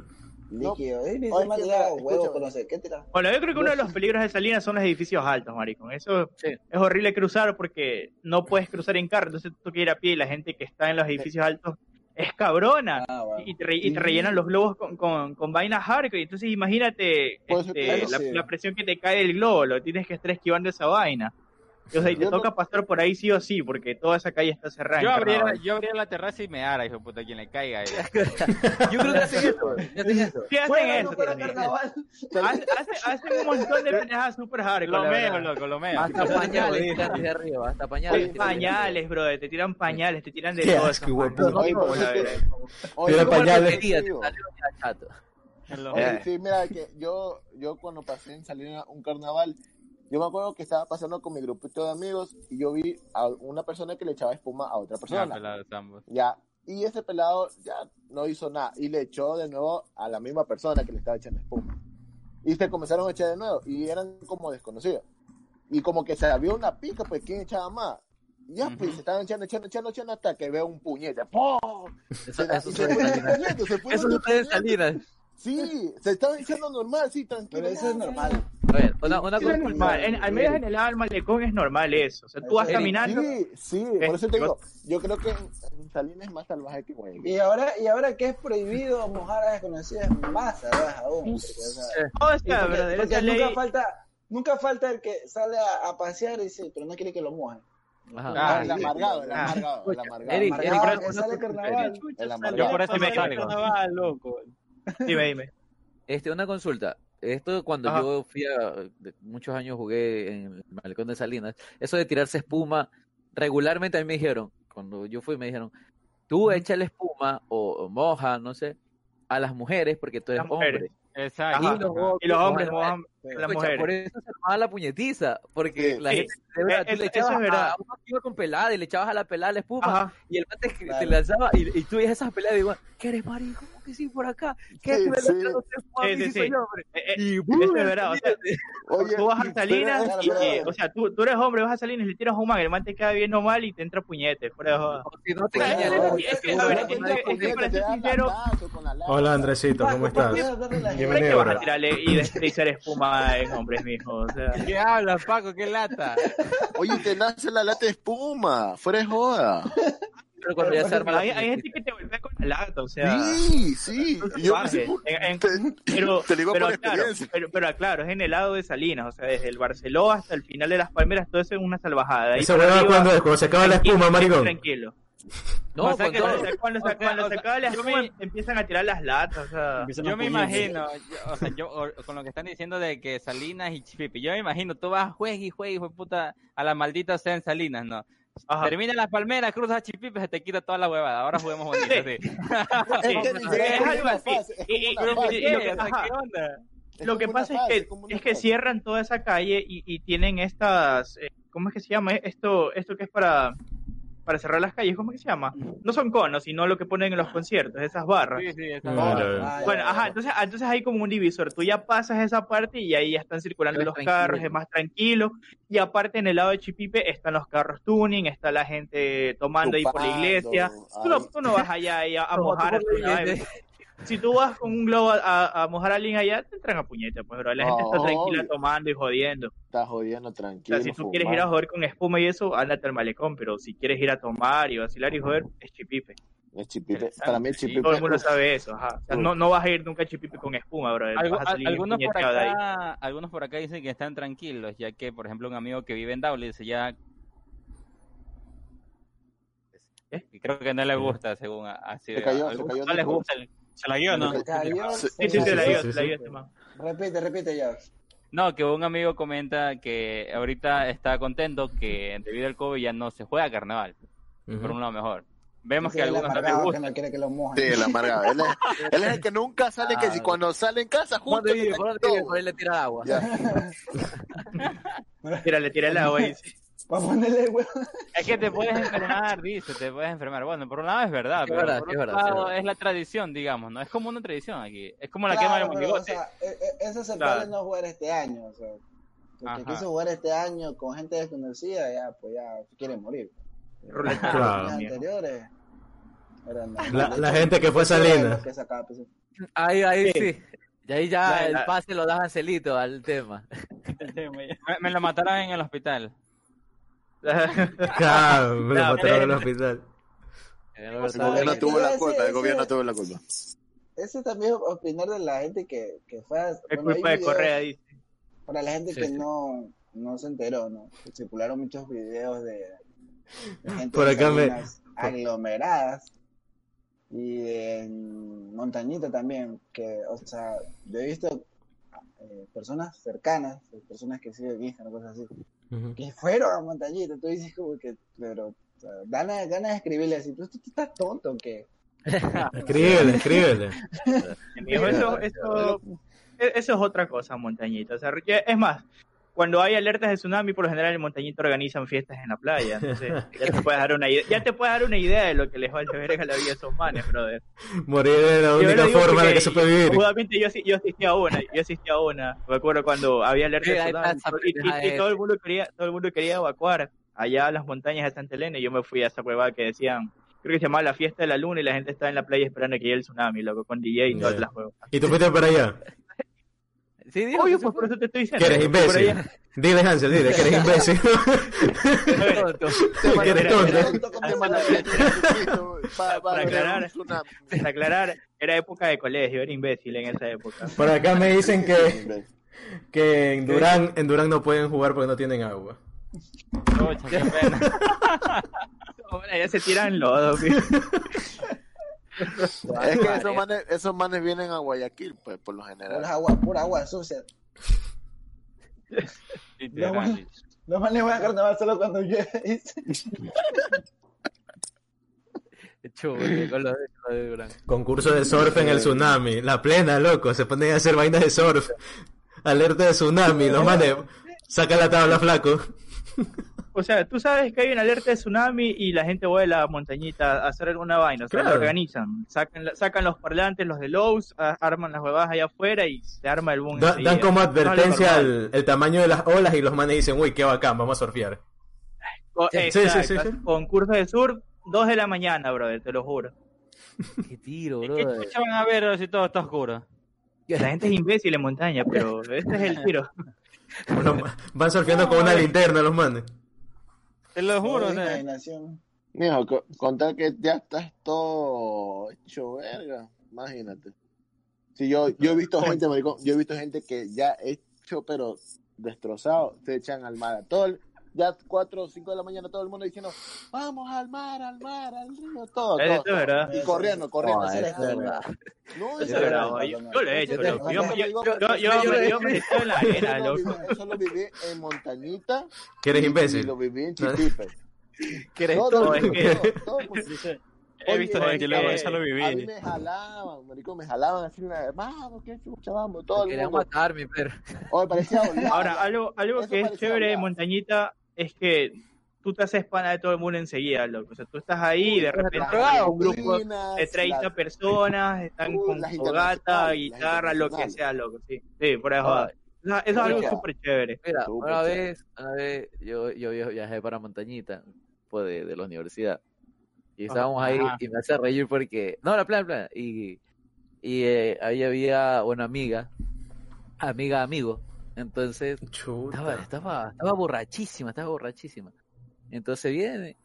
líquido. Eh, que tirado mira, huevos, escúchame. no sé qué. Bueno, yo creo que uno de los peligros de Salinas son los edificios altos, maricón. Eso Sí. es horrible cruzar porque no puedes cruzar en carro, entonces tú que ir a pie y la gente que está en los edificios altos es cabrona. Ah, bueno. Y te, re- y te rellenan los globos con, con, con vainas hardcore. Entonces imagínate este, la, sí. la presión que te cae del globo, lo tienes que estar esquivando esa vaina. O sea, y te toca pasar por ahí sí o sí, porque toda esa calle está cerrada. Yo abría, carnaval. yo abría la terraza y me ara, hijo puta, quien le caiga ahí. <laughs> Yo creo que hacen eso. <laughs> hacen eso. Sí hacen Bueno, eso. no. Hacen, hacen- un montón de pendejadas super hardcore. Lo meo, loco, lo meo. Hasta <laughs> pañales tiran desde arriba. Hasta pañales. Oye, tiran pañales, brother, te tiran pañales, te tiran de todo. la que- verdad. oye, Tira yo- pañales. chato. Eh. sí, mira, que yo, yo cuando pasé en salir a un carnaval, yo me acuerdo que estaba pasando con mi grupito de amigos y yo vi a una persona que le echaba espuma a otra Ah, persona. pelado de Zambos. Ya. Y ese pelado ya no hizo nada y le echó de nuevo a la misma persona que le estaba echando espuma. Y se comenzaron a echar de nuevo y eran como desconocidos. Y como que se había una pica, pues quién echaba más. Ya, pues se estaban echando, echando, echando, echando hasta que veo un puñete. ¡Pum! Eso, Se, eso se puñete, se Eso puñete. Sí, se estaban echando normal, sí, tranquilo. Pero eso es normal. A ver, una, una es cosa. normal. En- al menos en el lado del malecón es normal eso. O sea, tú vas Eric, caminando. Sí, sí, por eso te digo, yo creo que Salinas es más salvaje que Guayaquil. Y ahora, y ahora que es prohibido mojar a desconocidas, más salvaje aún. porque, o sea, porque- porque nunca ley- falta, nunca falta el que sale a, a pasear y dice, pero no quiere que lo mojen. Ajá. Ah, el sí. amargado, el Ah. amargado, el amargado. Eric, Amargado, Eric, que sale carnaval. El amargado. Yo por eso me el carnaval, loco. Dime, dime. Este, una consulta. Esto cuando Ajá. yo fui a muchos años jugué en el malecón de Salinas, eso de tirarse espuma, regularmente a mí me dijeron, cuando yo fui me dijeron, tú échale espuma o, o moja, no sé, a las mujeres porque tú eres hombre. Exacto. Ajá. Y los, Y los hombres mojan- a las mujeres. por eso se armaba la puñetiza, porque Sí. la Sí. gente, de verdad, Eh, tú le eso- echabas eso es verdad. a uno que iba con pelada y le echabas a la pelada la espuma Ajá. y el mate te lanzaba y, y tú veías esas peleas y digo, ¿qué eres marico? ¿Cómo que sí por acá? ¿Qué Sí, sí. Sí, ¿Qué sí, sí. hombre? Eh, eh, Y ¡boom! es verdad. O sea, Oye, tú vas a Salinas pero- y, pero- o sea, tú, tú eres hombre, vas a Salinas y le tiras un man, el man te queda viendo mal y te entra puñete, fuera de joda. No te Pues, es que- que, a ver, es que- que- para ser sincero-. Hola Andresito, ¿cómo estás? ¿Por qué darle la ¿Para Bienvenido, qué vas a tirarle y deslizar espuma en hombres mismos? O sea, ¿Qué hablas, Paco? ¿Qué lata? Oye, te nace la lata de espuma, fuera de joda. Pero cuando ya se arma la hay, gente que te golpea con la lata, o sea. Sí, sí. Yo no salvajes. sé por- En- en- te, pero, <laughs> te digo pero por claro, pero, pero claro, es en el lado de Salinas, o sea, desde el Barceló hasta el final de las Palmeras, todo eso es una salvajada. Huevada arriba, cuando es, cuando se acaba la espuma, maricón. Tranquilo. No, O sea que todo- Cuando, se- cuando, se- o sea, cuando se acaba la yo espuma, me- empiezan a tirar las latas, o sea. Empiezan Yo me imagino, yo- o sea, yo o- con lo que están diciendo de que Salinas y Chipipi, yo me imagino, tú vas, juegue y juegue, hijo de puta, a la maldita sea en Salinas, ¿no? Ajá. Termina las palmeras, cruzas a Chipipi, se te quita toda la huevada. Ahora juguemos <laughs> bonito, sí. <laughs> Es algo así. lo que- pasa es que, es que cierran toda esa calle y, y tienen estas, eh, ¿cómo es que se llama? Esto, esto que es para, para cerrar las calles, ¿cómo es que se llama? No son conos, sino lo que ponen en los conciertos, esas barras. Sí, sí, esa Ah, huevada. ya veo. Ah, Bueno, ajá, entonces, entonces hay como un divisor. Tú ya pasas esa parte y ahí ya están circulando Es los tranquilo. carros, es más tranquilo. Y aparte, en el lado de Chipipe están los carros tuning, está la gente tomando ahí por la iglesia. Tú no, tú no vas allá ahí a, a mojar a tu-. Si tú vas con un globo a, a- mojar a alguien allá, te entran a puñeta, pues, bro. La gente está tranquila obvio. tomando y jodiendo. Estás jodiendo O tranquilo. sea, si tú quieres ir a joder con espuma y eso, ándate al malecón. Pero si quieres ir a tomar y vacilar y joder, es Chipipe. Es chipipe. Para mí el sí. chipipe. Todo el mundo sabe eso, ajá. O sea, no, no vas a ir nunca a Chipipe con espuma, bro. A algunos por acá, algunos por acá dicen que están tranquilos, ya que, por ejemplo, un amigo que vive en Dublín dice ya ¿Eh? y creo que no le gusta, según a- así. Se cayó, se cayó no les gusta. el- ¿Se la guió no? Se Sí, Sí, sí, se la sí, dio, sí, te la sí. dio este man. Repite, repite ya. No, que un amigo comenta que ahorita está contento que debido al COVID ya no se juega carnaval, por Ujú. un lado mejor. Vemos Ese que algunos no les amargado que gusta. no quiere que lo mojen. Sí, el amargado. Él es, <laughs> él es el que nunca sale, que si Ah. cuando sale en casa, justo. ¿Cuándo le vive? Por le tira agua. Ya. <laughs> Mira, le tiré el agua ahí. sí. Para ponerle huevo. Es que te puedes enfermar, dice, te puedes enfermar. Bueno, por un lado es verdad, Es pero verdad, por es otro verdad, sí, es lado verdad. es la tradición, digamos, ¿no? Es como una tradición aquí. Es como la quema Claro, del pero, o sea, e- e- es aceptable Claro. no jugar este año. O sea, Ajá. porque quiso jugar este año con gente desconocida, ya, pues ya se quiere morir. Los Claro. anteriores. eran La, gente que fue Salinas. Pues, Ahí, ahí Sí. sí. Y ahí ya La- el la- pase lo das Ancelito al tema. El tema ya. Me, me lo mataron en el hospital. <laughs> Claro, me lo No, mataron en el pero- hospital. El gobierno Ese- tuvo la culpa, el ese- gobierno tuvo la culpa. Ese también es opinar de la gente que, que fue a... Es bueno, culpa de Correa, dice. Para la gente Sí, que sí. no, no se enteró, ¿no? Circularon muchos videos de, de gente Por acá me- aglomeradas y en Montañita también, que, o sea, yo he visto eh, personas cercanas, personas que siguen en Instagram, cosas así, Que fueron a Montañita, tú dices como que, pero, o sea, ganas de escribirle así, tú, tú, tú estás tonto, que <laughs> Escríbele, escríbele. Eso, eso, <laughs> eso es otra cosa, montañita. O sea, es más, cuando hay alertas de tsunami, por lo general en montañita organizan fiestas en la playa. Entonces, <laughs> ya te puedes dar una idea, ya te puedes dar una idea de lo que les vale verga la vida a esos manes, brother. Morir es la Yo única forma en la que se puede vivir. Justamente yo, sí- yo asistí a una, yo asistí a una. Me acuerdo cuando había alerta de tsunami y, y- pendeja y todo el mundo quería, todo el mundo quería evacuar allá a las montañas de Santa Elena y yo me fui a esa huevada que decían, creo que se llamaba la fiesta de la luna y la gente estaba en la playa esperando que llegue el tsunami, loco, con DJ y todas Ya. las huevas. Y tú fuiste para allá. Sí, se pues por eso te estoy diciendo. Que eres imbécil. allá- Dile, Hansel, dile que eres imbécil. Tonto. Que eres tonto. Para aclarar. Para aclarar, era época de colegio, era imbécil en esa época. Por acá me dicen que, que en Durán, en Durán no pueden jugar porque no tienen agua. Pucha, qué pena. Hombre, ya se tiran lodo. Es que esos manes, esos manes vienen a Guayaquil, pues, por lo general. agua, pura agua sucia. Literal. Los manes van a carnaval solo cuando llueve. con de Durán. Concurso de surf en el tsunami. La plena, loco. Se ponen a hacer vainas de surf. Alerta de tsunami. Los manes. Saca la tabla, flaco. O sea, tú sabes que hay una alerta de tsunami y la gente vuela a la montañita a hacer alguna vaina. O sea, Claro. lo organizan. Sacan, los parlantes, los de Lowe's, a- arman las huevadas allá afuera y se arma el boom. Da- dan como No advertencia normal. el, el tamaño de las olas y los manes dicen, uy, qué bacán, vamos a surfear. Co- Sí, sí, exacto, sí, sí. Concurso de surf, 2 de la mañana, brother, te lo juro. Qué tiro, ¿Y ¿Qué brother. chucha van a ver si todo está oscuro? La gente es imbécil en montaña, pero <laughs> este es el tiro. Bueno, van surfeando con una linterna los manes. Te lo juro, o sea. Mijo, co- contar que ya estás todo hecho verga, imagínate. Si yo, yo he visto gente, maricón, yo he visto gente que ya hecho, pero destrozado, se echan al mar. Ya 4 o 5 de la mañana todo el mundo diciendo, vamos al mar, al mar, al río, todo, Es todo, todo. ¿verdad? Y corriendo, corriendo. No, así. es verdad. No, Eso es es verdad, yo, yo lo he hecho, Eso es verdad. Yo, yo, yo, yo, yo, me- metí en la arena, Eso lo loco. viví- Eso lo viví en Montañita Que eres y imbécil. lo viví en Chitipe. <laughs> Que eres Todo, tonto, todo, es que- todo, todo, pues, Dice, He visto Oye, gente yo luego que- eso lo A mí viví. me jalaban, marico, me jalaban así, una- vamos, qué chucha, vamos, todo el Querían mundo. matarme, pero. Oye, parecía. <laughs> Ahora, algo, algo Eso que es chévere de montañita es que tú te haces pana de todo el mundo enseguida, loco. O sea, tú estás ahí y de repente hay un grupo de 30 las- personas, están con fogata, guitarra, lo que sea, loco. Sí, sí por eso. Ah. Eso, eso es algo súper chévere. Mira, una chévere. vez, una vez yo, yo viajé para Montañita, pues de, de la universidad. Y estábamos ahí Ajá. y me hace reír porque. No, la playa, playa. Y, y eh, ahí había una amiga, amiga, amigo. Entonces, estaba, estaba, estaba borrachísima, estaba borrachísima. Entonces viene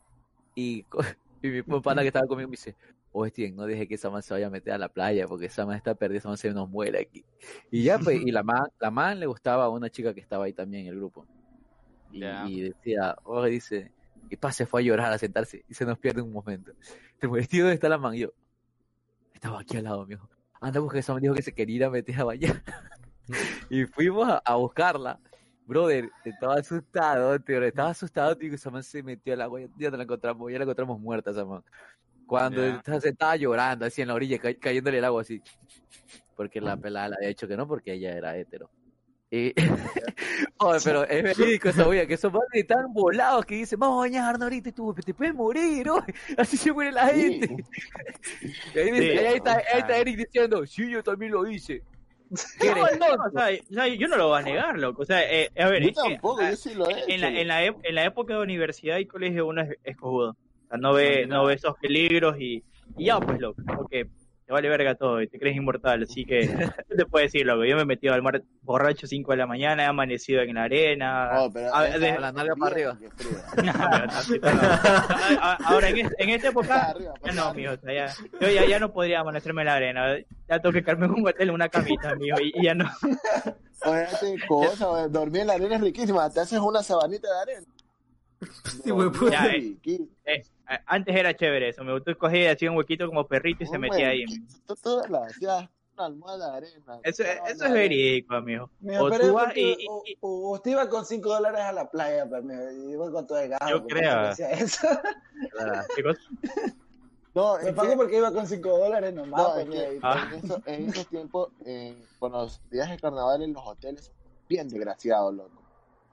y, <laughs> y mi pana que estaba conmigo me dice, oye, Stien, no deje que esa man se vaya a meter a la playa porque esa man está perdida, esa man se nos muere aquí. Y ya, pues, y la man, la man le gustaba a una chica que estaba ahí también en el grupo. Y, Ya. y decía, oye, dice, y pa, se fue a llorar, a sentarse, y se nos pierde un momento. Te mueres, tío, ¿dónde está la man? Y yo, estaba aquí al lado, mijo. Anda, busca esa man, dijo que se quería ir a meter a bañar. <laughs> <laughs> y fuimos a, a buscarla. Brother, estaba asustado, tío, estaba asustado, tío, que esa man se metió al agua, ya no la encontramos, ya la encontramos muerta esa man. Cuando Ya. estaba sentada llorando así en la orilla, ca- cayéndole el agua así. Porque la pelada le había dicho que no, porque ella era hetero. Y... Joder, <laughs> pero es verídico esa que esos manes están volados que dicen, vamos a bañarnos ahorita y tú, te puedes morir, ¿no? <laughs> Así se muere la gente. Y ahí, dice- Sí. ahí está, ahí está Eric diciendo, sí, yo también lo hice. <laughs> Yo no lo voy a negar, loco. O sea, eh, a ver, Yo tampoco, ah, yo sí lo he hecho. en la, en, la, ep- en la época de universidad y colegio uno es, es cojudo. O sea, no ve, no ve esos peligros y, y ya, pues, loco, porque te vale verga todo y te crees inmortal. Así que, <laughs> ¿qué te puedo decir, loco? Yo me he metido al mar borracho 5 de la mañana, he amanecido en la arena. Oh, pero A- de- la nalga para arriba. <laughs> <laughs> Ahora, en, en esta época, Arriba, ya no, mijo. o sea, ya, yo ya, ya no podría amanecerme en la arena. Ya tengo que quedarme en un hotel, en una camita, mijo, y, y ya no. Oye, qué cosa, oye, dormir en la arena es riquísima. Te haces una sabanita de arena. Sí, puta. Ya, eh. Eh, antes era chévere eso, me gustó coger así un huequito como perrito y se metía ahí. Todas las hacías una almohada de arena. Eso, eso es verídico, amigo. O tú vas y, usted iba con 5 dólares a la playa, pues, mira, y iba con todo el gasto. Yo porque creo. decía eso. <laughs> No, Me es pago que, porque iba con 5 dólares nomás. no, pues, es que mira, en, eso- en esos tiempos, en- con los días de carnaval en los hoteles, bien desgraciado, loco.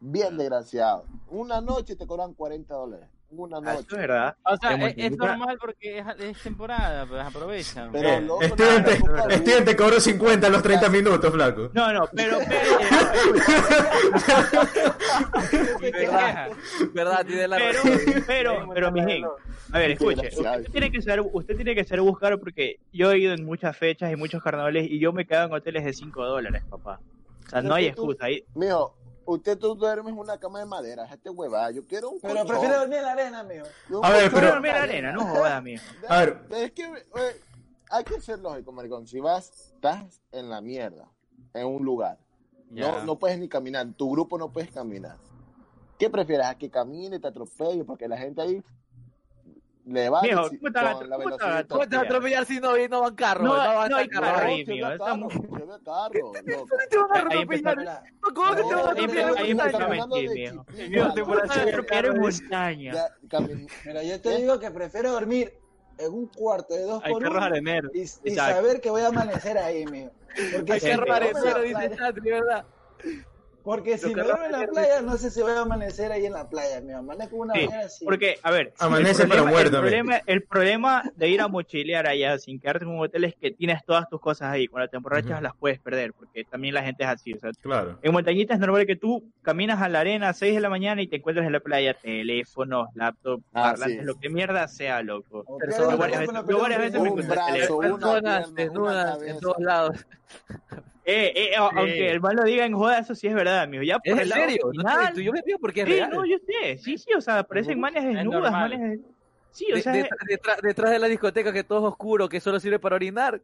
Bien desgraciado. Una noche te cobran 40 dólares. Una Ah, Eso noche. es verdad. O sea, Como es, es normal porque es, es temporada, pues aprovechan. Pero, Eh, loco, estudiante, no, estudiante cobró 50 a los 30 minutos, flaco. No, no, pero, pero, <laughs> te quejas. ¿Verdad? Tiene la pero, razón. pero, pero, mijín, a ver, escuche, usted tiene que ser, usted tiene que ser buscaro porque yo he ido en muchas fechas y muchos carnavales y yo me quedo en hoteles de 5 dólares, papá. O sea, no hay excusa ahí. Mijo, usted tú duermes en una cama de madera. Este huevada. Yo quiero un Pero colchón. prefiero dormir en la arena, amigo. Un A ver, pero- dormir en la arena, no jodas, mijo. A ver. Es que eh, hay que ser lógico, maricón. Si vas, estás en la mierda, en un lugar. No, no puedes ni caminar. Tu grupo no puedes caminar. ¿Qué prefieres? ¿A que camine, te atropelle? Porque la gente ahí le va Mijo, ¿cómo te cómo ¿Cómo vas a atropellar si no, no van carros? No, No, no hay carros. carro No, ahí, se mijo, ve estamos- carro, loco. te van a atropellar? ¿Cómo que te van a No, atropellar en ahí en montaña. Mira, yo te digo que prefiero dormir en un cuarto de dos Hay por carros uno y, saber que voy a amanecer ahí, mijo. Porque Hay cero, dice Chatri, ¿verdad? Porque si me duermo en la playa, no sé si voy a amanecer ahí en la playa, mijo. Amanezco una Sí, mañana así. Porque, a ver, <laughs> Amanece, el, pero problema, muerto, el, problema, el problema de ir a mochilear allá sin quedarte en un hotel es que tienes todas tus cosas ahí. Cuando te emborrachas Ujú. las puedes perder, porque también la gente es así. O sea, Claro. en montañita es normal que tú caminas a la arena a 6 de la mañana y te encuentras en la playa teléfonos, laptop, Ah, parlantes, sí. lo que mierda sea, loco. O Pero que son hay varias veces- pero yo varias veces me una Personas desnudas en todos lados. Eh, eh, a- aunque el mal lo diga en joda, eso sí es verdad, amigo. Ya por ¿Es en el serio? No final- estoy- yo me pido porque es Sí, real. no, yo sé. Sí, sí, o sea, aparecen manes desnudas, manes de- Sí, o De- sea, de- detrás, detrás de la discoteca que todo es oscuro, que solo sirve para orinar.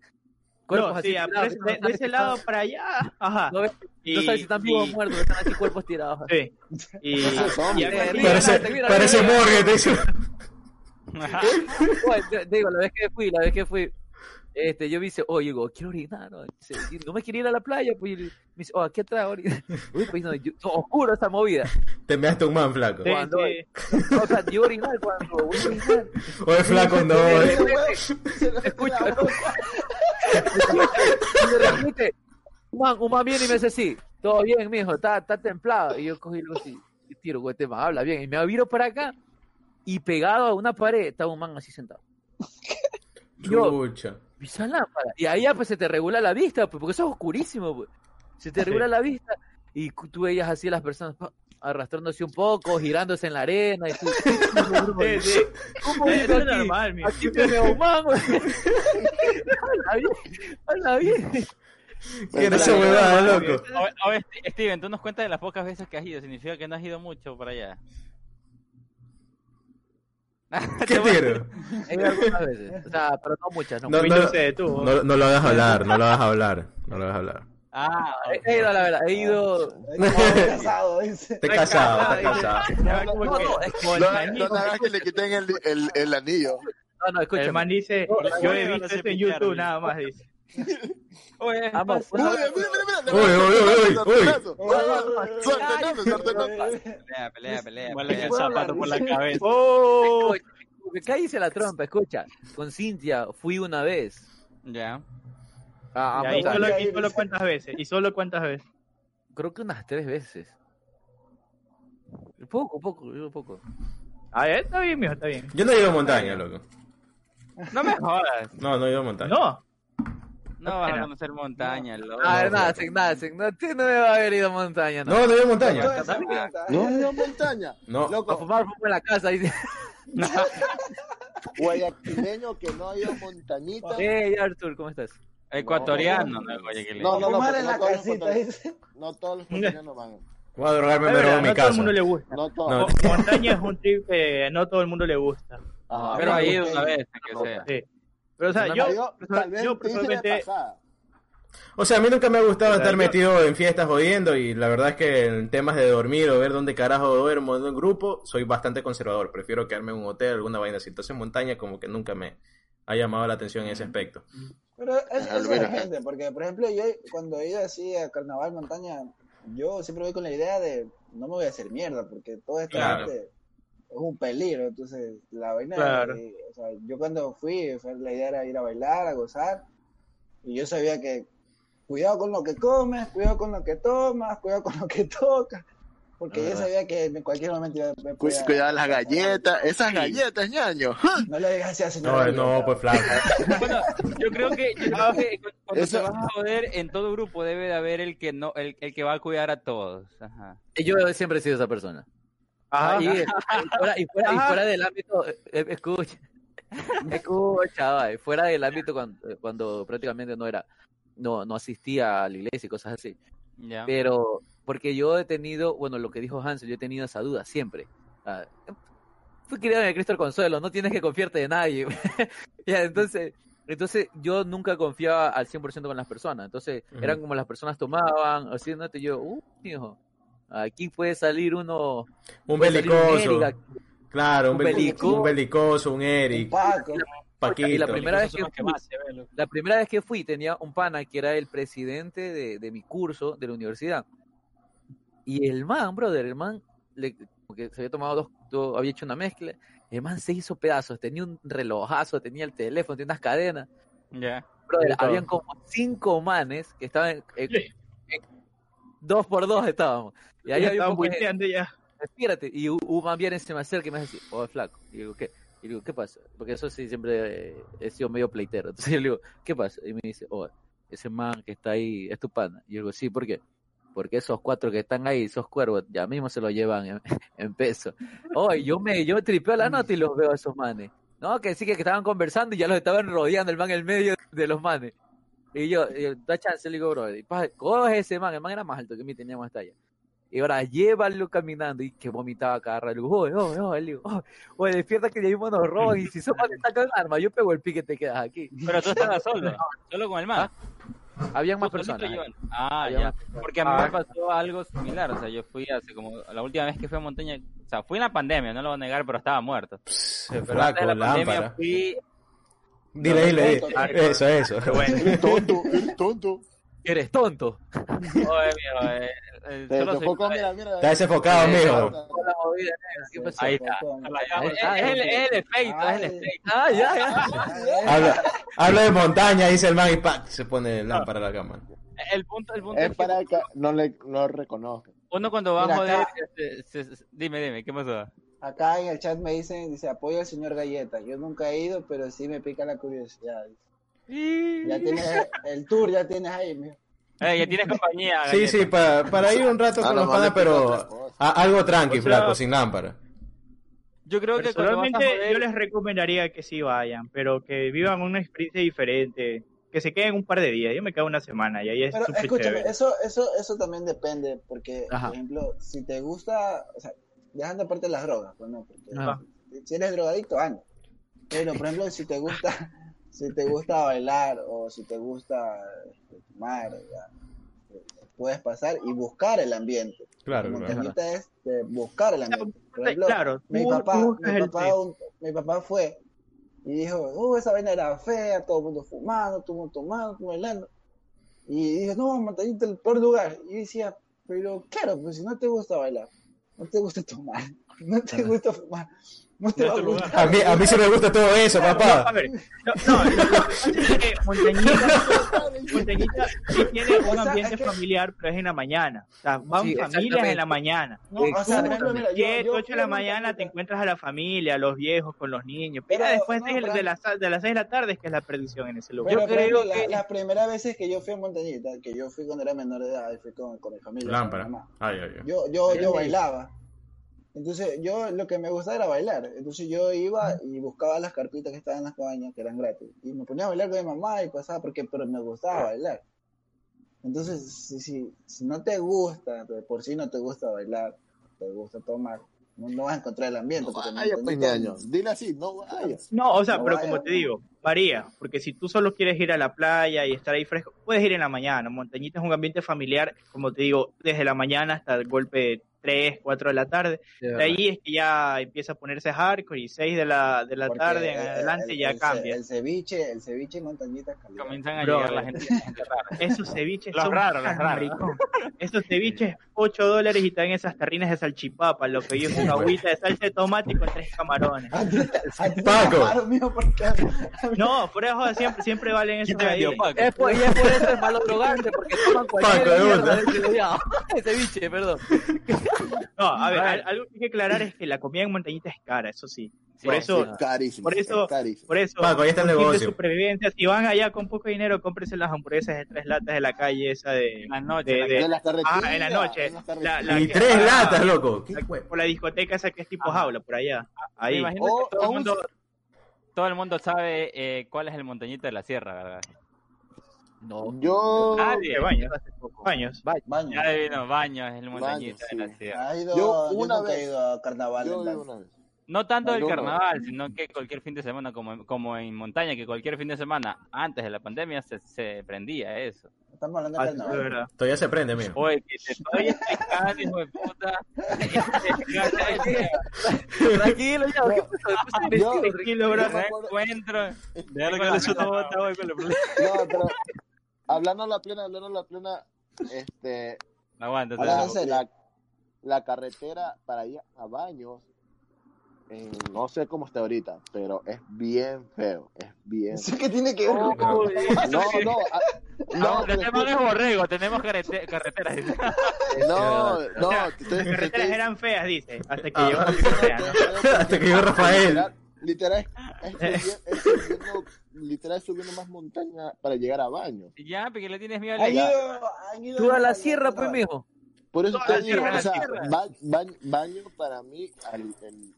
Cuerpos no, así sí, tirados, no de, sabes de si ese están- lado para allá, ajá. No, Y, no sabes si están vivos o muertos, están aquí cuerpos tirados. Sí. Y, <laughs> y algo así, Parece, mira, parece mira. morgue, te dice. Oye, te- te digo, la vez que fui, la vez que fui, este, yo me dice, oye, digo, quiero orinar, ¿no? Dice, "Y no me quiero ir a la playa, pues, y me dice, oh, aquí atrás, ahorita. <laughs> Uy, pues, no, yo- oscuro esa movida. Te measte un man, flaco. Sí, Cuando- sí. O sea, yo orinar cuando voy a orinar. Oye, flaco, no. De eh. repente, escucha, y de repente, un man, un man viene y me dice así, todo bien, mijo, está, está templado. Y yo cogí y lo así, y tiro, güey, te me habla bien. Y me viro para acá, y pegado a una pared, estaba un man así sentado. <laughs> Y yo, Chucha. esa lámpara. Y ahí ya pues se te regula la vista, pues, porque eso es oscurísimo, pues. Se te regula la vista y tú veías así a las personas arrastrándose un poco, girándose en la arena y tú, <laughs> Sí, sí. ¿cómo es aquí? normal, mijo. Aquí me veo un man, güey. Habla bien, habla bien. ¿Qué era esa huevada, loco? O- Oye, Steven, tú nos cuentas de las pocas veces que has ido. Significa que no has ido mucho para allá. <laughs> ¿Qué tiro? He ido algunas veces, o sea, pero no muchas, no. No, no, no sé, tú. no, no lo hagas hablar, no lo hagas hablar. No lo hagas hablar. Ah, He, ido, la verdad, he ido... Casado, dice. Te casado, te casado. No, que- no, es como el No, no hagas que le quiten el, el, el anillo. No, no, El escúchame. man dice, yo he visto esto en. YouTube nada más, dice. Oye, Amor, pasa- pues, Uy, mira, mira, mira. Uy, uy, uy, uy, Sartenazo, sartenazo, pelea, pelea, pelea. Vale, pelea. el zapato por la cabeza. <laughs> ¡Oh! Cállese la trompa, escucha. Con Cintia fui una vez. Ya. A, a Y solo, y solo cuántas veces, y solo cuántas veces. Creo que unas tres veces. Poco, poco, poco. Ah, ya está bien, mijo, está bien. Yo no he ido a montaña, loco. No me jodas. No, no he ido a montaña. No, No vas a conocer montañas, loco. A ver, nada, sin nada, sin no, tú no me va a haber ido a montaña, no. No, no ido a montaña. No, no, montaña. No. A Loco, fumar fumo en la casa, dice. guayaquileño que no ha ido a montañita. Hey, Arthur, ¿cómo estás? Ecuatoriano, no, le- No, no, no, Fumar en no la todos los casita. No todos los ecuatorianos van. Voy a drogarme mero verdad, en mi no todo el casa. mundo le gusta. No todos. No. Mo- Montaña es un trip que no todo el mundo le gusta. Ajá. Pero Ok. una vez, que sea. Sí. Pero, o sea, yo, Yo, tal vez yo personalmente. O sea, a mí nunca me ha gustado estar yo- metido en fiestas jodiendo y la verdad es que en temas de dormir o ver dónde carajo duermo en un grupo, soy bastante conservador. Prefiero quedarme en un hotel, alguna vaina así. Entonces, montaña como que nunca me ha llamado la atención en ese aspecto. Pero es, es la gente, porque por ejemplo yo cuando he ido así a carnaval, montaña, yo siempre voy con la idea de no me voy a hacer mierda, porque toda esta Claro. gente es un peligro, entonces la vaina, Claro. eh, o sea, yo cuando fui, la idea era ir a bailar, a gozar, y yo sabía que cuidado con lo que comes, cuidado con lo que tomas, cuidado con lo que <laughs> tocas, porque yo Ah. sabía que en cualquier momento iba- me podía- Cuidado las galletas, esas galletas, ñaño. <laughs> No le digas así al señor. No, no, pues flaco. <laughs> Bueno, yo creo que, yo creo que cu- cuando Eso- te vas a joder, en todo grupo debe de haber el que no, el, el que va a cuidar a todos. Ajá. Y Yo siempre he sido esa persona. Ajá. Y, y fuera, y, fuera, y fuera del ámbito, eh, eh, escucha, <laughs> escucha, va, fuera del ámbito cuando, eh, cuando prácticamente no era, no, no asistía a la iglesia y cosas así. Ya. Pero, porque yo he tenido, bueno, lo que dijo Hansel, yo he tenido esa duda siempre. Ah, fui criado en el Cristo del Consuelo, no tienes que confiarte de nadie. <laughs> ya, entonces, entonces yo nunca confiaba al 100% con las personas. Entonces, Ujú. eran como las personas tomaban, así, ¿no? Y yo, uh, hijo, aquí puede salir uno... Un belicoso. Eric, Claro, un, Un belico- belico. un belicoso, un Eric, Un Paco. Paquito. Y la primera vez que fui-. La primera vez que fui tenía un pana que era el presidente de, de mi curso de la universidad. Y el man, brother, el man, le, como que se había tomado dos, dos- había hecho una mezcla. El man se hizo pedazos, tenía un relojazo, tenía el teléfono, tenía unas cadenas. Ya. Todo. habían como cinco manes que estaban en- dos por dos estábamos. Y ahí había un poco de ya. Espérate, y un un man viene, se me acerca y me dice, oh, flaco. Y digo, ¿qué? Y digo, ¿qué pasa? Porque eso sí, siempre eh, he sido medio pleitero. <laughs> Entonces yo le digo, ¿qué pasa? Y me dice, oh, ese man que está ahí es tu pana. Y yo digo, sí, ¿por qué? Porque esos cuatro que están ahí, esos cuervos, ya mismo se lo llevan en, <laughs> en peso. Oh, y yo me, yo me tripeo la nota y los veo a esos manes. No, que sí que estaban conversando y ya los estaban rodeando el man en el medio de los manes. Y yo, y yo, da chance, le digo, bro, coge ese man, el man era más alto que mí, teníamos hasta allá. Y ahora llévalo caminando y que vomitaba cada rato. Le digo, oye, oye, oye, le digo, oye, oye, despierta que ya mismo nos roban y si somos te sacan arma, yo pego el pique y te quedas aquí. Pero tú estabas <laughs> solo, solo con el man. Habían más personas. Joan. Ah, Había ya. más personas. Porque a mí me pasó algo similar. O sea, yo fui hace como. La última vez que fui a montaña. O sea, fui en la pandemia, no lo voy a negar, pero estaba muerto. Pss, Pero antes flaco, de la pandemia lámpara. fui. Dile, dile, dile. Claro. Eso, eso. Bueno, Eres tonto, eres tonto. Eres tonto. Viejo, eh, eh, mira. Está desenfocado, mijo. Hola, movida, ¿qué pasó? Ahí está. Es, el, es el efecto, es el efecto. Ah, ya, ya. Habla, habla de montaña, dice el man y ¡pac! se pone lámpara a la cama. El punto, el punto Es para que no le no reconozca. uno cuando va Mira, a joder. acá- se- se- dime, dime, ¿qué pasó? Acá en el chat me dicen, dice, apoyo al señor Galleta. Yo nunca he ido, pero sí me pica la curiosidad. Ya tienes el tour, ya tienes ahí, mijo. Eh, ya tienes compañía. Sí, Galleta. sí, para, para ir un rato Ah, con los panas, pero a- algo tranqui, Otra- flaco, sin lámpara. Yo creo que joder. yo les recomendaría que sí vayan, pero que vivan una experiencia diferente, que se queden un par de días. Yo me quedo una semana y ahí es Pero escúchame, chévere. eso, eso, eso también depende, porque, Ajá. por ejemplo, si te gusta, o sea, dejando aparte las drogas, pues no, porque Ajá. si eres drogadicto, anda. Pero, por ejemplo, si te gusta, <laughs> si te gusta bailar o si te gusta este, fumar, ya, puedes pasar y buscar el ambiente. Claro, La claro. montañita es de buscar el ambiente. Por ejemplo, claro, mi papá, mi papá, un- mi papá fue y dijo, uh, esa vaina era fea, todo el mundo fumando, todo el mundo tomando, todo el mundo bailando. Y dijo, no, montañita el peor lugar. Y yo decía, pero claro, pues si no te gusta bailar, no te gusta tomar, no te gusta fumar, no te No va a es tu lugar. gustar. A mí, a mí sí me gusta todo eso, A papá. ver, no, no, lo que pasa es que Montañita, <laughs> Montañita sí tiene un ambiente familiar, pero es en la mañana. O sea, van Sí, familias en la mañana. No, o sea, mira, yo- 7, yo 8 fui de la a mañana te encuentras a la familia, a los viejos con los niños. Pero Pero, después no, de, de las, de las 6 de la tarde es que es la perdición en ese lugar. Pero, Yo creo la- que- las primeras veces que yo fui a Montañita, que yo fui cuando era menor de edad, y fui con, con mi familia, con mi Lámpara. mamá. Ay, ay, ay. yo, yo, yo bailaba. Entonces, yo lo que me gustaba era bailar. Entonces, yo iba y buscaba las carpitas que estaban en las cabañas, que eran gratis. Y me ponía a bailar con mi mamá y pasaba, porque, pero me gustaba bailar. Entonces, si, si, si no te gusta, de por sí no te gusta bailar, te gusta tomar, no, no vas a encontrar el ambiente. No vaya, pues, Montañita- ñaño. Dile así, no vayas. No, o sea, No pero vaya. como te digo, varía, porque si tú solo quieres ir a la playa y estar ahí fresco, puedes ir en la mañana. Montañita es un ambiente familiar, como te digo, desde la mañana hasta el golpe 3, 4 de la tarde. De ahí es que ya empieza a ponerse hardcore y 6 de la, de la porque tarde en el- adelante el- ya el cambia. El ceviche, el ceviche en Montañita es calidad. Comienzan a Bro, llegar la gente, la gente rara. <laughs> Esos ceviches Los son raros, los raros. <laughs> Esos ceviches, 8 dólares y dan esas terrinas de salchipapa, lo que yo es una agüita de salsa de tomate con tres camarones. A ti te- a ti te Paco. llamaron, mijo, porque a mí- No, por eso siempre, siempre valen esos ¿Quién te ahí. Es por, y es por eso el malo drogante, porque toman cualquier Paco, mierda de biche, <laughs> perdón. <laughs> No, a ver, A algo que hay que aclarar es que la comida en montañita es cara, eso sí. Por Sí, eso, sí. Carísimo. Por eso- es carísimo. por eso, Paco, ahí está el negocio. supervivencia, si van allá con poco dinero, cómprense las hamburguesas de tres latas de la calle esa de... En la noche. de- de- De las. Ah, en la noche. en las La- la- Y que- tres ah, latas, loco. ¿Qué la- hue- por la discoteca esa que es tipo Ajá. jaula, por allá. Me Ahí. imagino que todo el mundo, todo el mundo sabe eh, cuál es el montañito de la sierra, ¿verdad? No. Yo. Nadie. ¿Qué baños? Baños. Baño. Ya vino baños, el montañito Baños, de la sí. Ha ido, Yo yo una he vez- ido a carnaval. Yo una vez. No tanto del carnaval, sino que cualquier fin de semana, como, como en montaña, que cualquier fin de semana antes de la pandemia se, se prendía eso. Estamos hablando de Ah, sí, carnaval. Todavía se prende, mío. Oye, que te estoy explicando, hijo de puta. Tranquilo, ya. Yo-. Tranquilo, bro. Yo me encuentro. Déjalo que le suelta bota, güey, con el problema. No, pero. Hablando a la plena, hablando a la plena. Este. Aguanta, La, en la, carretera para ir a baños. eh, no sé cómo está ahorita, pero es bien feo. Es bien. ¿Eso qué tiene que ver con No, no, <laughs> no. ah, No, No, tenemos de borrego, tenemos carrete- carreteras. <laughs> no, no, O sea, te te carreteras estoy- eran feas, dice, hasta que Ah. llegó No, el te- te- fea, ¿no? te- te- Hasta que llegó Rafael. Literal, literal, es, es subiendo, literal subiendo más montaña para llegar a baños. Ya, porque le tienes miedo al Han legal. ido, han ido Tú a la sierra, pues, mijo. Por eso te la digo, o la sea, ba- ba- baño para mí, al- el,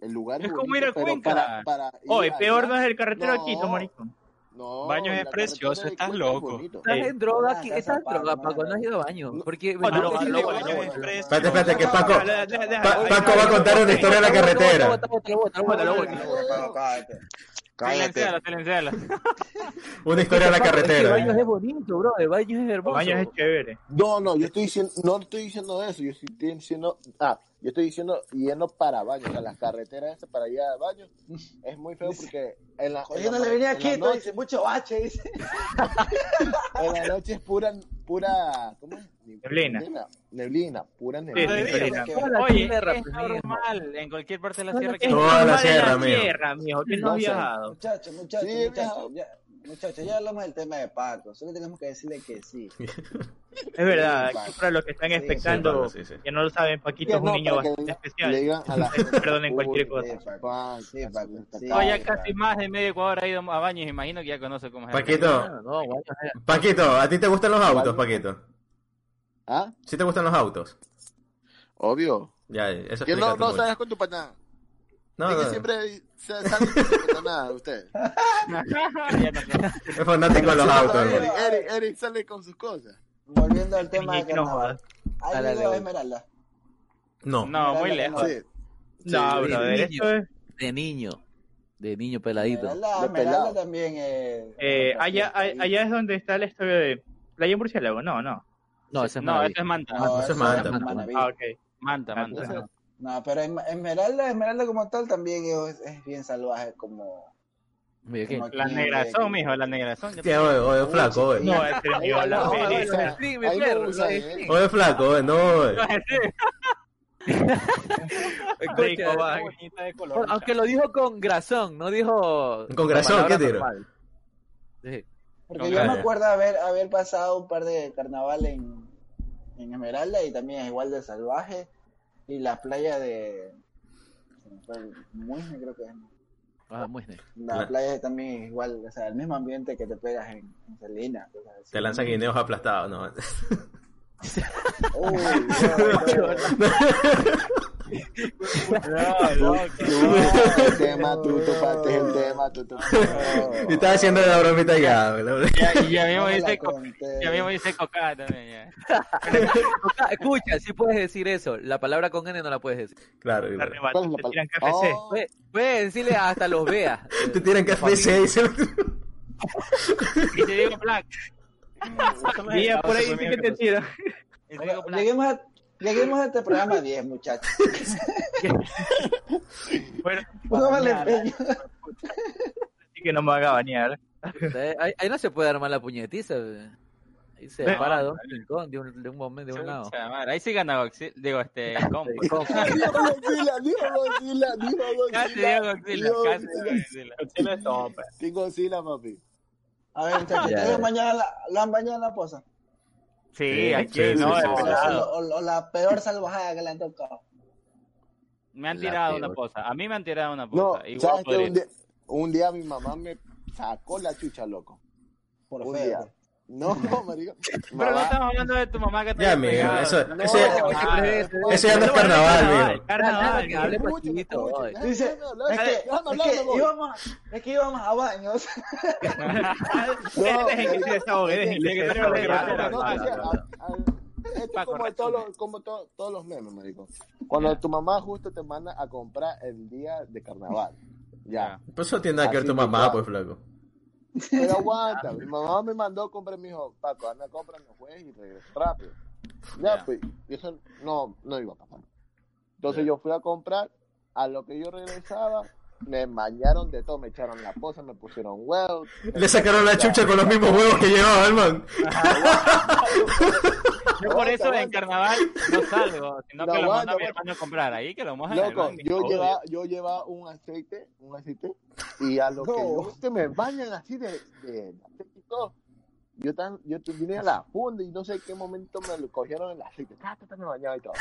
el lugar Es es como bonito, ir a pero Cuenca. para, para ir Oye, peor allá- no es el carretero No. aquí, Tomarico. No, baños es precioso, estás loco. Estás en droga, aquí, estás en Paco, no has ido a baño. Porque. Espérate, espérate, que Paco, Paco va a contar una historia en la carretera. Cállate. Silenciala, silenciala. <laughs> Una historia de la Es que carretera. Baños es bonito, bro. El baño es hermoso. Baños es chévere. No, no, yo estoy diciendo, no estoy diciendo eso, yo estoy diciendo, ah, yo estoy diciendo yendo para baños, o sea, las carreteras esas para ir a baños es muy feo porque en la, Oye, no le venía noche, dice, mucho bache, dice. <laughs> en la noche es pura, pura, ¿cómo es? Neblina. Neblina, neblina, pura neblina. sí. Hola, Oye, tierra, es pues, mijo. normal en cualquier parte de la sierra que Es Toda la sierra, la mijo. sierra, mijo, que no sé. viajado. Muchachos, muchachos, Sí, muchachos, ya, muchachos, ya hablamos del tema de Paco, solo tenemos que decirle que sí. <laughs> Es verdad, Sí, aquí para los que están Sí, expectando, sí, sí. que no lo saben, Paquito es un no, niño bastante le especial. digan a la Perdonen cualquier cosa. Sí, Paco. Paco, Sí, Paco, sí. No, ya casi más de medio Ecuador ha ido a baños, imagino que ya conoce cómo es. el Paquito, no, es- Paquito, ¿a ti te gustan los autos, Paquito? ¿Ah? ¿Sí te gustan los autos? Obvio. Ya, eso Que no, no mucho. con tu paná. No, es que no, siempre se- salen con no sé. <laughs> es fanático de los autos. Eric. Eric, Eric sale con sus cosas. Volviendo al tema de Niño, que no carnaval. jodas. ¿Has Dale, ido a dale. Esmeralda? No. No, muy lejos. Sí. No, Sí, brother, niño. esto es... De niño. De niño peladito. Esmeralda, De Esmeralda pelado. también es... Eh, otra allá, allá es donde está la historia de Playa en Murciélago, no, no. No, ese es No, esto es Manta. No, eso es eso Manta. Manaví. Ah, ok. Manta, Manta. entonces- No, pero Esme- Esmeralda, Esmeralda como tal también es, es bien salvaje como... La en- negrazón, mijo, la negrazón. Tío, oye, oye, flaco, oye. No, ese es mío, la. Sí, mi perro. eh. Oye, flaco, oye, no, oye. Escucha. <laughs> Aunque lo dijo con grazón, no dijo. Con grazón, ¿qué tiro? Sí. Porque yo me acuerdo haber, haber pasado un par de carnaval en, en Esmeralda y también es igual de salvaje. Y la playa de... se me fue el Muisne, creo que es. Ah, bien. La La- playa también es igual, o sea, el mismo ambiente que te pegas en, en Salina. cosas así. Te lanzan guineos aplastados, no. <laughs> Uy, no, no. No, <laughs> no, Tú, el tema, tú topaste el tema, tú topaste. Y estaba haciendo la bromita ya, y ya mismo No dice ya mismo dice coca también. Ya. Coca- Escucha, sí puedes decir eso. La palabra con N no la puedes decir. Claro, La claro. ¿Cuál es arrebatan, la te tiran KFC. Oh, Puedes, puedes decirle hasta los veas. <laughs> Te tiran café 6. Y te digo black. Y ya por ahí sí que te black. Lleguemos a, lleguemos a este programa 10, muchachos. <laughs> Bueno, Póngale empeño. así que no me haga bañar. Ahí, ahí no se puede armar la puñetiza. eh. Ahí se Ve- para Don King Kong de un, de un momento, de un lado. Ahí sí gana Godzilla. Digo, este. Sí, Kong. Dijo Godzilla, dijo Godzilla, Casi Godzilla. digo Godzilla. Casi Godzilla. digo Godzilla. Godzilla es top. King Godzilla, papi. A ver, muchachos. ¿ustedes mañana la, lo han bañado en la poza? Sí, Sí, aquí sí, no, sí. O, o- o la peor salvajada que le han tocado. Me han La tirado una poza. A mí me han tirado una No, poza. Igual ¿sabes que podría. un día, un día mi mamá me sacó la chucha, loco? Por Un feo. día. No, marico. <laughs> Pero no estamos hablando de tu mamá que te Ya, amigo, pegado. eso, No, ese, no, eso ya no es carnaval, mijo. Carnaval, Que hable poquito, Dice, es que, es que íbamos, es que íbamos a baños. <laughs> No, Dejen que se desahogue, dejen que se Pero desahogue. que- No, no, sea, claro. a- a- esto es como, todos los, como to- todos los memes, marico. Cuando tu mamá justo te manda a comprar el día de carnaval. Ya. Pues eso tiene nada que ver tu mamá, pues, flaco. Pero <laughs> aguanta, mi mamá me mandó a comprar, me dijo, Paco, anda, compra en los jueves y regresa rápido. Ya, Ya. pues, y eso no, no iba a pasar. Entonces yo fui a comprar, a lo que yo regresaba, me bañaron de todo, me echaron la poza, me pusieron huevos. Le sacaron la chucha con los mismos huevos que llevaba el man. Yo por eso en carnaval no salgo, sino No, que lo mando a mi aguanta. hermano a comprar. Ahí que lo mojan el Loco, yo llevaba, yo llevaba un aceite, un aceite, y a lo que yo, me bañan así de, de, aceite y todo, yo tan, yo tenía la funda y no sé en qué momento me lo cogieron el aceite, ta, ta, ta, me bañaba y todo.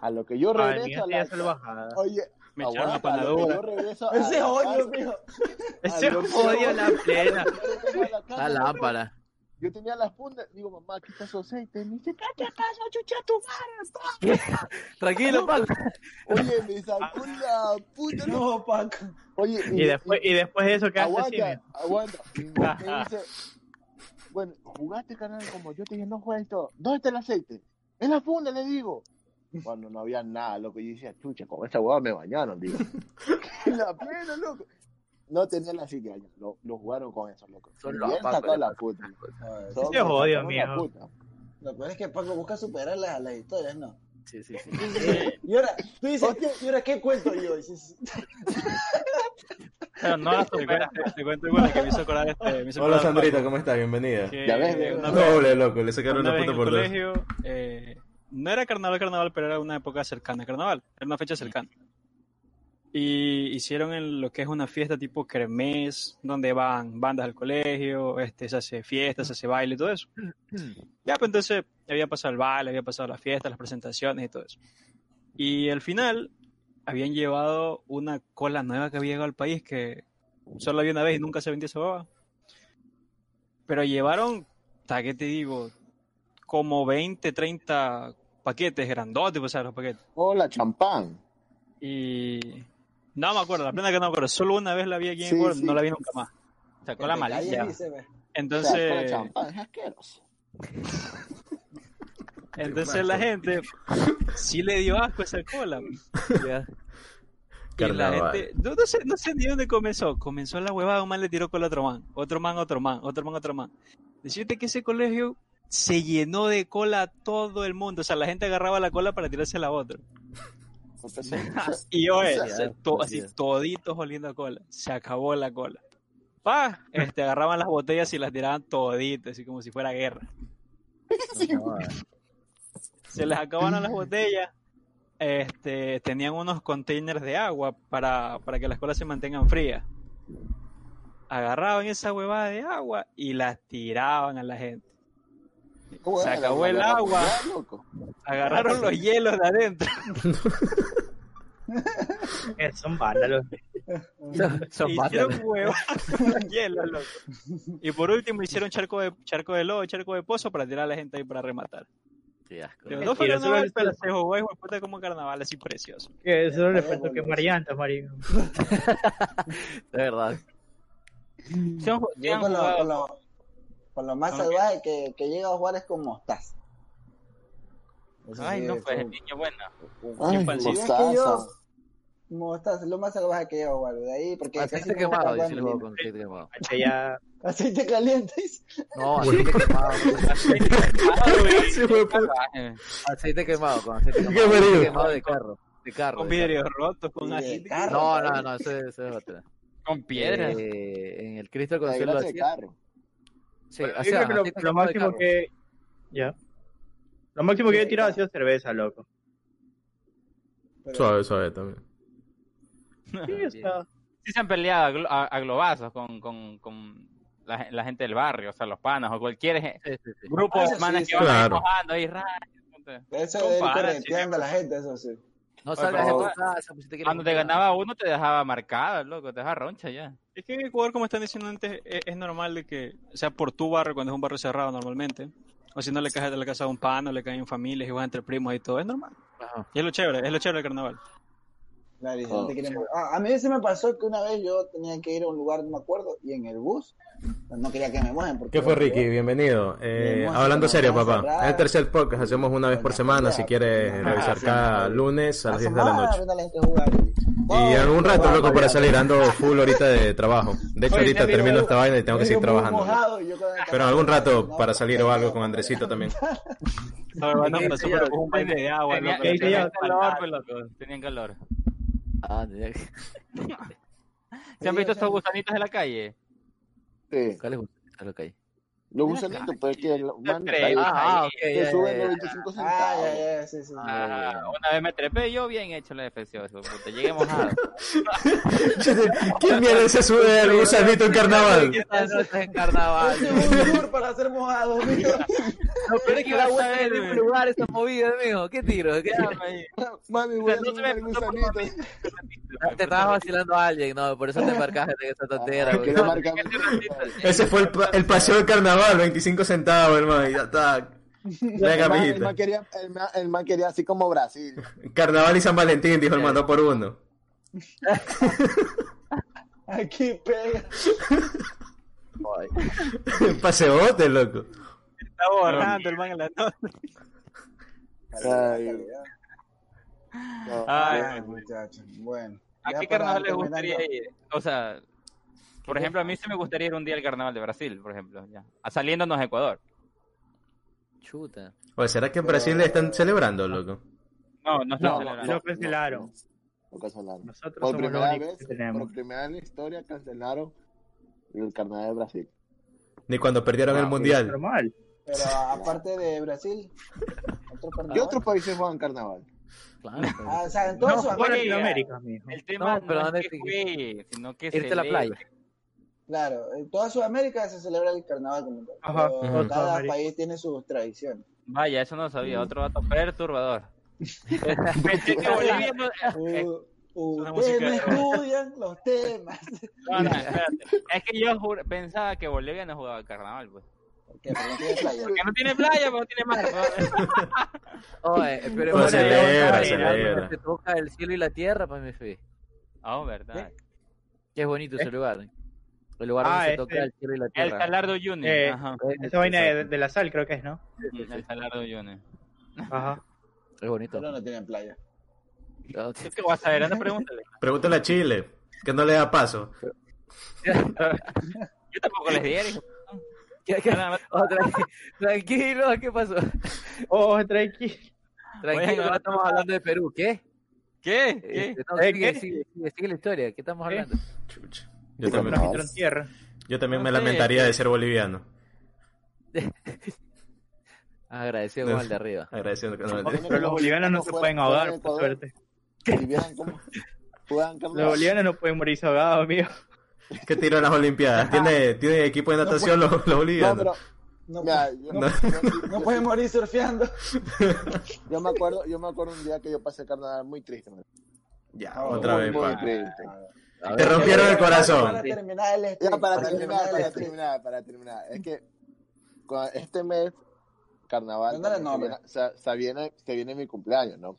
A lo que yo <laughs> regreso a la oye, Me echaron la aguanta, a lo que panadura. yo regreso a Ese odio, mijo. Ese odio la plena. la lámpara. Yo tenía la funda, digo, mamá, aquí está su aceite. Me dice, ¿qué te pasa, chucha, tu madre? pa?" Tranquilo, Paco. Oye, me sacó la puta. No, Paco. Oye, Y después, y después de eso así. aguanta, mira. aguanta. Y me dice, bueno, jugaste canal como yo te dije, no juegues todo. ¿Dónde está el aceite? En la funda, le digo. Cuando no había nada, loco, yo decía, chucha, con esta hueá me bañaron, digo. <laughs> <laughs> La plena, loco. No tenía la allá, lo, lo jugaron con eso, loco. Son los de la Paco. puta. Son- Ese odio, sacaron la mijo. puta. Lo peor es que Paco busca superarlas a las historias, ¿no? Sí, sí, sí. <laughs> Y ahora, tú dices. ¿y ahora qué cuento yo? Pero no la Te superas. cuento, te cuento igual que me hizo acordar este. Me hizo Hola, acordar Sandrita, ¿cómo estás? Bienvenida. que Ya ves, una vez- Doble, loco, le sacaron una en puta el por dos. colegio, eh, no era carnaval, carnaval, pero era una época cercana a carnaval, era una fecha cercana. Y hicieron en lo que es una fiesta tipo kermés, donde van bandas al colegio, este, se hace fiesta, se hace baile y todo eso. Ya, pues entonces había pasado el baile, había pasado la fiesta, las presentaciones y todo eso. Y al final habían llevado una cola nueva que había llegado al país que solo había una vez y nunca se vendió esa baba. Pero llevaron, ta, ¿qué te digo? Como 20, 30 paquetes grandotes, pues, ¿sabes? Los paquetes. Hola, champán. Y no me acuerdo, la plena que no me acuerdo. Solo una vez la vi aquí en Sí, sí. no la vi nunca más. Sacó la. O sea, con Entonces, champán, es asqueroso. <laughs> entonces la gente sí le dio asco esa cola. Ya. Y la gente, no, no sé, no sé ni dónde comenzó. Comenzó la huevada, un man le tiró con el otro man, otro man, otro man, otro man, otro man. Decirte que ese colegio se llenó de cola a todo el mundo. O sea, la gente agarraba la cola para tirarse a la otra. <laughs> Y yo, eh, se- to- así toditos oliendo a cola. Se acabó la cola. Pa, este, agarraban las botellas y las tiraban toditas, así como si fuera guerra. <laughs> No, Se les acabaron las botellas. Este, tenían unos containers de agua para, para que las colas se mantengan frías. Agarraban esa huevada de agua y las tiraban a la gente. ¿Cómo se acabó ¿La el agua. Agarraron los hielos de adentro <laughs> Eh, Son vándalos. <laughs> Son hicieron huevadas con hielo, loco. Y por último hicieron charco de charco de lodo, charco de pozo para tirar a la gente ahí para rematar. Qué asco. Pero no fue solo el- pero se jugó hijo puta como carnaval así precioso. Que solo le Ay, faltó que boludo. Marianta, marico. <laughs> De verdad. Yo con jugado. Con lo- lo más salvaje que, que llega a jugar es con mostaza. Eso Ay, sí, no, fue pues, el niño bueno. Ay, infancia. Es que mostaza. yo- Mostaza, es lo más salvaje que llega a jugar. De ahí, porque Aceite quemado, está dice el jugando juego bien. con aceite quemado. Ya. <laughs> Aceite caliente. dice. No, aceite quemado. <laughs> <laughs> Sí, fue puta. Salvaje. Aceite quemado, con aceite quemado. Aceite quemado de carro. De carro. Con vidrios rotos, con carro, No, no, no, eso, es- eso es otra. Con piedras. Eh, en el Cristo Consuelo de carro. Sí, Pero o yo creo que lo, lo máximo que, Ya. Lo máximo que yo he tirado ha sido cerveza, loco. Pero- Suave, suave también. Sí, o sea, Sí se han peleado a, glo- a- a globazos con, con, con la, la gente del barrio, o sea, los panas o cualquier Sí, sí, sí. grupo Ah, de manes sí. que van Claro. mojando ahí, rayos. Eso panas, correteando a la gente, eso sí. No salgas de pero- tu casa, pues si te quieres Cuando te ganaba uno te dejaba marcado, loco, te dejaba roncha ya. Es que en Ecuador, como están diciendo antes, es, es normal de que, o sea, por tu barrio, cuando es un barrio cerrado normalmente, o si no le caes de la casa a un pan, o le caen familias y vas entre primos y todo, es normal. Ajá. Y es lo chévere, es lo chévere del carnaval. Claro, y Oh, no te quieren- Ah, a mí se me pasó que una vez yo tenía que ir a un lugar, no me acuerdo, y en el bus no quería que me mojen. porque ¿Qué fue, yo- Ricky? Bienvenido. Eh, hablando serio, papá. cerrar. Es el tercer podcast. Hacemos una vez por semana. Si quieres Ah, revisar sí, cada sí. lunes a las Hace 10 de la noche. la jugar y- en un rato, loco, para salir. Ando full ahorita de trabajo. De hecho, Oye, ahorita termino esta vaina y tengo que seguir trabajando. mojado yo Pero en algún rato no, para salir o algo con Andresito también. <laughs> No, un baile de agua. ¿qué dice tenían calor, pues, loco, tenían calor. Ah, ¿Se <laughs> han visto estos gusanitos de la calle? Sí. ¿Cuál es es lo que hay? Los gusanitos, pues que lo- man, Ah, Ah, ok, te ya, ya, suben ya. los 25 Ah, centavos. ya, ya, sí, sí. Ah, una vez me trepé yo bien hecho la defecioso, puta, llegué mojado. <laughs> ¿Quién mierda se sube el gusanito en carnaval? ¿Qué tal noche en carnaval? Es un tour para ser mojado, mijo. No, pero es que da vas a vuelta en el güey? lugar esa movida, mijo. ¿Qué tiro? ¿Qué? Mami, a no se me el gusanito. Te estabas vacilando a alguien, no, por eso te embarcaste en esa tontera. Ah, güey. Ese fue el, pa- el paseo del carnaval, 25 centavos, hermano. y Ya está. <laughs> Venga, El man- el man quería- el man- El man quería así como Brasil. <laughs> Carnaval y San Valentín, dijo el mando por uno. <laughs> Aquí pega. Paseote, loco. Está borrando el man en la noche. Ay, no. Ay, Ay, muchachos. Bueno. ¿A qué carnaval les gustaría ir? O sea, por ejemplo, a mí sí me gustaría ir un día al carnaval de Brasil, por ejemplo, ya. A- Saliéndonos de Ecuador. chuta. Oye, ¿será que en Brasil le están celebrando, loco? No, no están No, celebrando. lo cancelaron. Lo cancelaron. Nosotros Por somos primera vez, que tenemos. por primera vez en la historia cancelaron el carnaval de Brasil. Ni cuando perdieron el Ah, mundial. Normal. Pero aparte de Brasil, otro <laughs> ¿Qué otros países juegan carnaval? Claro. pero- Ah, o sea, en toda No, Sudamérica. El tema No, no, pero es ¿dónde que juegue, sino que Irte a la playa. Claro, en toda Sudamérica se celebra el carnaval como tal. Ajá, pero cada Sudamérica. país tiene sus tradiciones. Vaya, eso no sabía. Otro dato perturbador. Pensé que Bolivia no... eh, Una Ustedes no estudian los temas. <laughs> no, no, espérate. Es que yo jur- pensaba que Bolivia no jugaba carnaval, pues. ¿Qué? ¿Por qué no tiene playa? Porque no tiene playa, pero no tiene mar. pues. <laughs> Oye, pero Pues celebra, donde celebra. Se toca el cielo y la tierra, pues me fui. Ah, verdad. Que es bonito ese lugar. El lugar donde Ah, se este- toca el cielo y la El tierra. Salardo Junior. Eh, Ajá. Esa vaina de, de la sal creo que es, ¿no? El Salardo Junior. Ajá. Es bonito. Pero no tienen playa. ¿Tú qué vas a ver? Anda, pregúntale. <laughs> Pregúntale a Chile, que no le da paso. <laughs> Yo tampoco les. ¿Qué- qué- más. oh, tranqui- Tranquilo, ¿qué pasó? Oh, tranquilo. Tranquilo, ahora estamos hablando de Perú. ¿Qué? ¿Qué? ¿Qué? Este, no, ¿Eh, sigue, qué? sigue, sigue, sigue la historia. ¿Qué estamos ¿Qué? hablando? Chucha. Yo también, pero- tierra. yo también No me sé, lamentaría este- de ser boliviano. <laughs> Agradecido con el de arriba. Agradeciendo que no Pero los bolivianos no se pueden ahogar, por suerte. Los bolivianos no pueden morirse ahogados, amigo. <laughs> ¿Qué tiró en las Olimpiadas? ¿Tiene, tiene equipo de natación los, los No, bolivianos? pero No, yo, pueden morir surfeando. <laughs> yo me acuerdo, yo me acuerdo un día que yo pasé carnaval muy triste. man. Ya, No, otra muy, vez, muy pa. triste. A Te ver, rompieron el corazón. Para terminar el Ya stream, para para terminar, para terminar, para terminar. Es que con este mes, carnaval, también se, viene, se, se viene, se viene mi cumpleaños, ¿no?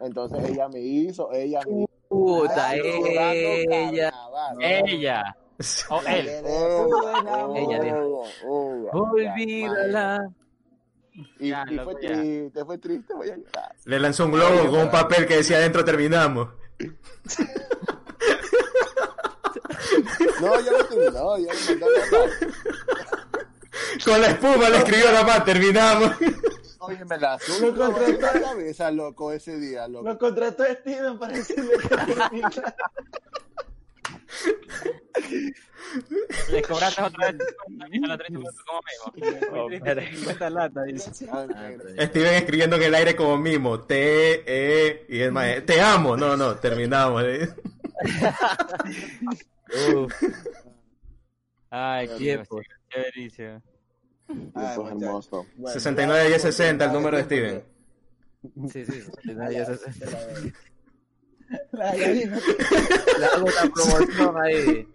Entonces ella me hizo, ella me hizo. Puta, ella. Ella. O él. Oh, Ella dijo. oh, oh, ya, Olvídala. Y, Ya, y loco, fue ya. triste, fue triste, voy a llorar. Le lanzó un globo con un papel que decía adentro terminamos. <laughs> <laughs> No, ya lo terminó, ya lo mandó. <laughs> Con la espuma le escribió la más, terminamos. Oye, me la Lo contrató. la cabeza, loco, ese día, loco. Lo contrató Steven para decirle que. Les cobraste otra vez a la 30 como mismo. Espera. 50 latas, dice. Ah. Steven escribiendo en el aire como mimo. T, E, y el maestro. Te amo. No, no, terminamos. <laughs> <laughs> Uf, Ay, qué tiempos. qué delicia. Ay, Eso es muchacho. hermoso. Bueno, 69 y 60, el número de tiempo Steven. Sí, sí, <laughs> sí, que- ya se- La gallina. <laughs> Le hago una promoción ahí.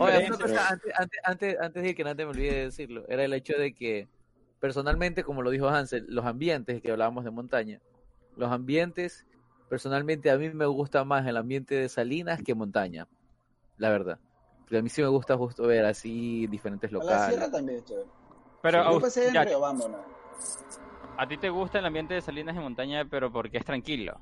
Oye, cosa, antes, antes, antes, antes de que nadie me olvide de decirlo, era el hecho de que, personalmente, como lo dijo Hansel, los ambientes que hablábamos de montaña, los ambientes, personalmente, a mí me gusta más el ambiente de Salinas que montaña, la verdad. Porque a mí sí me gusta justo ver así diferentes A la locales. sierra también es chévere. Pero Yo a, pasé en ya, Río Bambo, ¿no? a ti te gusta el ambiente de Salinas y montaña, pero porque es tranquilo.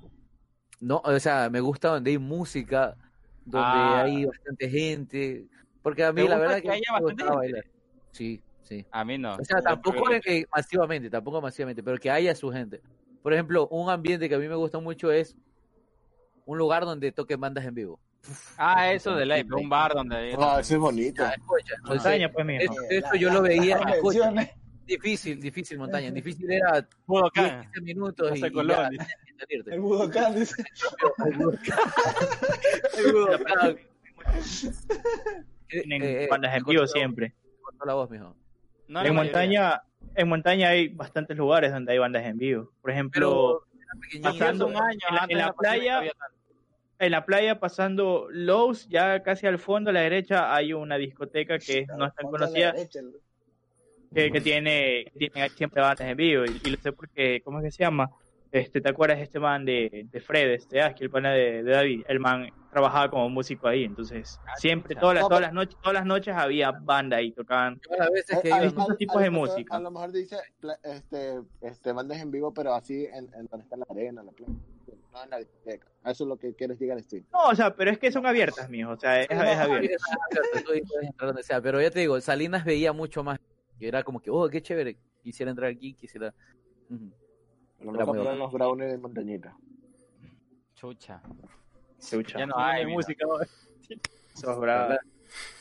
No, o sea, me gusta donde hay música, donde Ah. hay bastante gente, porque a ¿Te mí la verdad que que haya me bastante gente? bailar. Sí, sí. A mí no. O sea, tampoco prefiero- eh, masivamente, tampoco masivamente, pero que haya su gente. Por ejemplo, un ambiente que a mí me gusta mucho es un lugar donde toquen bandas en vivo. Ah, eso de ley, un bar donde... Ah, eso es bonito. Ya, escucha, Montaña, pues, mijo. eso, eso yo lo veía, escucha, difícil, difícil montaña, difícil era 10, Budokan. 15 minutos y, Colón. El Budokan dice. El Budokan. El Budokan. <laughs> Tienen Eh, eh, bandas en me vivo cortó- siempre. la voz, mijo. No, En montaña, en montaña hay bastantes lugares donde hay bandas en vivo. Por ejemplo, Pero pasando un año, en la- en la playa. En la playa pasando Lowe's, ya casi al fondo a la derecha hay una discoteca que no es tan a conocida, derecha, que, que tiene, tiene siempre bandas en vivo. Y, y lo sé porque, ¿cómo es que se llama? Este, ¿Te acuerdas de este man de, de Fred, este Aski, el pana de, de David? El man trabajaba como músico ahí, entonces Ah, siempre, todas las, todas las noches, todas las noches había banda ahí, tocaban. Las veces que A- a- distintos a- tipos a de lo mejor- música. A lo mejor dice este, este, bandas en vivo, pero así en, en donde está la arena, la playa. No en la discoteca. Eso es lo que quieres llegar, Steve. No, o sea, pero es que son abiertas, mijo, o sea, es, sea, pero ya te digo, Salinas veía mucho más. Que era como que, oh, qué chévere, quisiera entrar aquí, quisiera. A los brownies de montañita. Chucha. Chucha. Ya no hay, mira. música. ¿no? Sos bravo.